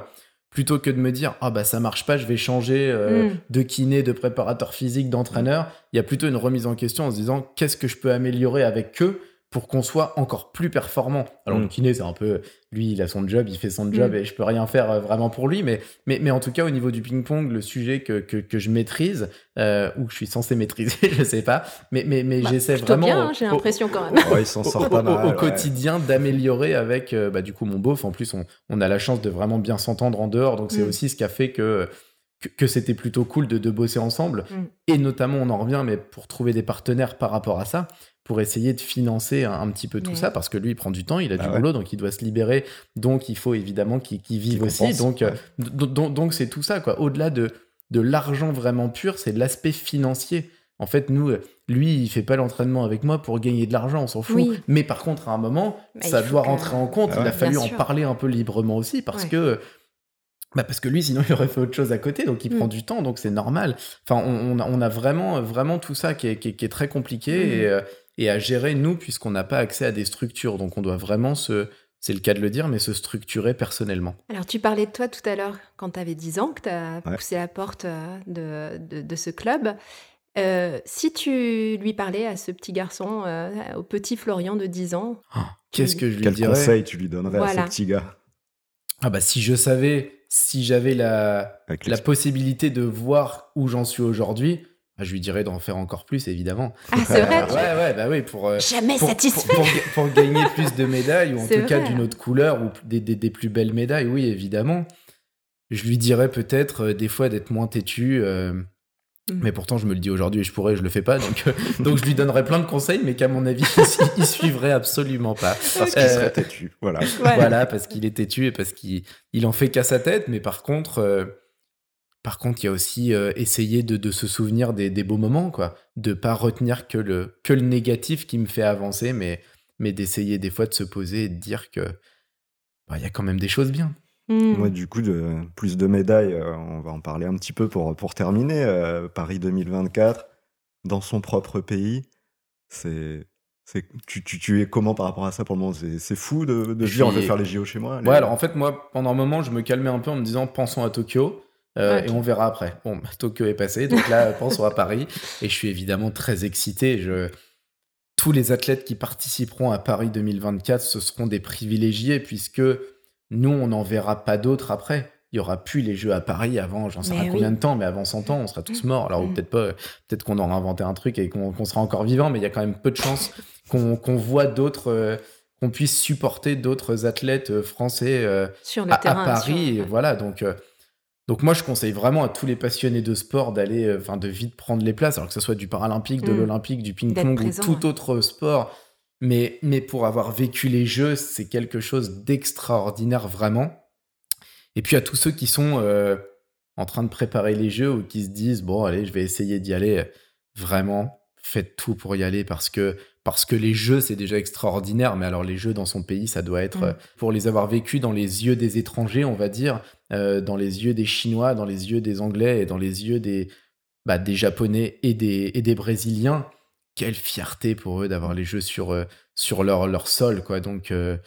plutôt que de me dire ah bah ça marche pas, je vais changer euh, mm. de kiné, de préparateur physique, d'entraîneur, il y a plutôt une remise en question en se disant qu'est-ce que je peux améliorer avec eux pour qu'on soit encore plus performant. Alors, le mm. kiné, c'est un peu, lui, il a son job, il fait son job mm. et je peux rien faire euh, vraiment pour lui. Mais, mais, mais en tout cas, au niveau du ping-pong, le sujet que, que, que je maîtrise, euh, ou que je suis censé maîtriser, je sais pas, mais, mais, mais bah, j'essaie vraiment. bien, j'ai l'impression quand même. il s'en sort pas mal. Au, quotidien, d'améliorer avec, euh, bah, du coup, mon beauf. En plus, on, on a la chance de vraiment bien s'entendre en dehors. Donc, c'est mm. aussi ce qui a fait que que, c'était plutôt cool de, de bosser ensemble. Et notamment, on en revient, mais pour trouver des partenaires par rapport à ça pour essayer de financer un, petit peu tout ça, parce que lui, il prend du temps, il a bah du boulot, donc il doit se libérer, donc il faut évidemment qu'il vive aussi. Donc, euh, donc, c'est tout ça, quoi. Au-delà de, de l'argent vraiment pur, c'est l'aspect financier. En fait, nous, lui, il fait pas l'entraînement avec moi pour gagner de l'argent, on s'en fout. Mais par contre, à un moment, ça doit rentrer en compte. Ah il a fallu en parler un peu librement aussi, parce que bah parce que lui, sinon, il aurait fait autre chose à côté, donc il mm. prend du temps, donc c'est normal. Enfin, on, on, a, vraiment, vraiment tout ça qui est, qui est, très compliqué. Mm. Et, euh, et à gérer, nous, puisqu'on n'a pas accès à des structures. Donc on doit vraiment se, c'est le cas de le dire, mais se structurer personnellement. Alors tu parlais de toi tout à l'heure quand tu avais 10 ans, que tu as poussé la porte euh, de, de, ce club. Euh, si tu lui parlais à ce petit garçon, euh, au petit Florian de 10 ans... Ah, qu'est-ce que je lui Quel dirais? conseil tu lui donnerais à ce petit gars? Ah bah si je savais, si j'avais la, la possibilité de voir où j'en suis aujourd'hui, bah, je lui dirais d'en faire encore plus, évidemment. Ah, c'est vrai Ouais, ouais, bah oui, pour... Euh, Jamais satisfait pour, gagner plus de médailles, ou en tout cas d'une autre couleur, ou des, des, plus belles médailles, oui, évidemment. Je lui dirais peut-être euh, des fois d'être moins têtu, euh, Mm. Mais pourtant, je me le dis aujourd'hui et je pourrais, je le fais pas. Donc, euh, donc je lui donnerais plein de conseils, mais qu'à mon avis, il suivrait absolument pas. Parce qu'il serait têtu. Voilà. Voilà, parce qu'il est têtu et parce qu'il il en fait qu'à sa tête. Mais par contre, euh, par contre, il y a aussi euh, essayer de, de, se souvenir des, des, beaux moments, quoi. De pas retenir que le, que le négatif qui me fait avancer, mais, mais d'essayer des fois de se poser et de dire que bah, il y a quand même des choses bien. Moi, mmh. du coup, de, plus de médailles, euh, on va en parler un petit peu pour, pour terminer. Euh, Paris 2024, dans son propre pays, c'est. Tu, tu, tu, es comment par rapport à ça pour le moment? C'est fou de, de dire on va faire les JO chez moi Ouais, alors en fait, moi, pendant un moment, je me calmais un peu en me disant pensons à Tokyo. Euh, et on verra après. Bon, bah, Tokyo est passé, donc là, pensons à Paris. Et je suis évidemment très excité. Je... Tous les athlètes qui participeront à Paris 2024, ce seront des privilégiés, puisque nous, on n'en verra pas d'autres après. Il y aura plus les jeux à Paris avant, j'en sais pas combien de temps, mais avant 100 ans, on sera tous morts. Alors, mm. peut-être pas, peut-être qu'on aura inventé un truc et qu'on sera encore vivant, mais il y a quand même peu de chances qu'on voit d'autres, euh, qu'on puisse supporter d'autres athlètes euh, français euh, à, Paris. Et voilà, donc. donc moi, je conseille vraiment à tous les passionnés de sport d'aller, enfin, de vite prendre les places, alors que ce soit du paralympique, de mm. l'olympique, du ping-pong ou tout autre sport mais, mais pour avoir vécu les jeux, c'est quelque chose d'extraordinaire vraiment. Et puis à tous ceux qui sont euh, en train de préparer les jeux ou qui se disent bon allez je vais essayer d'y aller, vraiment faites tout pour y aller parce que parce que les jeux c'est déjà extraordinaire. Mais alors les jeux dans son pays ça doit être mm. pour les avoir vécus dans les yeux des étrangers on va dire, euh, dans les yeux des Chinois, dans les yeux des Anglais et dans les yeux des bah, des Japonais et des, et des Brésiliens quelle fierté pour eux d'avoir les jeux sur, euh, leur sol, quoi. Donc, euh,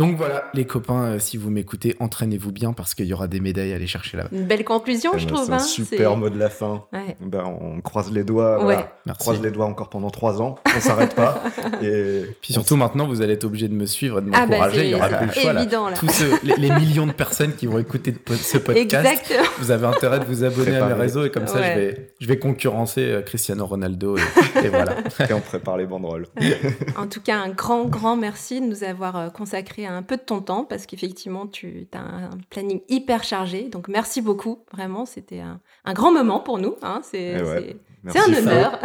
donc voilà, les copains, euh, si vous m'écoutez, entraînez-vous bien parce qu'il y aura des médailles à aller chercher là-bas. Une belle conclusion, je trouve. C'est un hein, super mot de la fin. Ben, on croise les doigts. On croise les doigts encore pendant trois ans. On s'arrête pas. Et puis surtout maintenant, vous allez être obligé de me suivre et de ah, bah, m'encourager. Il y aura plus le choix. Évident, là. Tous les, millions de personnes qui vont écouter ce podcast, vous avez intérêt de vous abonner à mes réseaux et comme ça, je vais, je vais concurrencer euh, Cristiano Ronaldo et, voilà. et on prépare les banderoles. En tout cas, un grand, grand merci de nous avoir euh, consacré un peu de ton temps parce qu'effectivement, tu as un planning hyper chargé. Donc, merci beaucoup. Vraiment, c'était un, grand moment pour nous. Hein. C'est un honneur.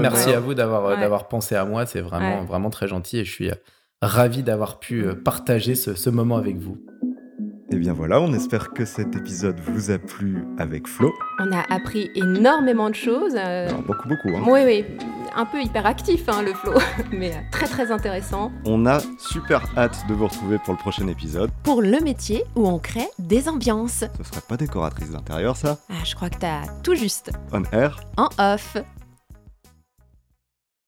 Merci à vous d'avoir d'avoir pensé à moi. C'est vraiment, vraiment très gentil et je suis euh, ravi d'avoir pu euh, partager ce moment avec vous. Et bien voilà, on espère que cet épisode vous a plu avec Flo. On a appris énormément de choses. Euh, beaucoup, beaucoup. Hein. Oui, oui. Un peu hyperactif, hein, le Flo, mais euh, très, très intéressant. On a super hâte de vous retrouver pour le prochain épisode. Pour le métier où on crée des ambiances. Ce serait pas décoratrice d'intérieur, ça? Ah, je crois que t'as tout juste. On air? En off.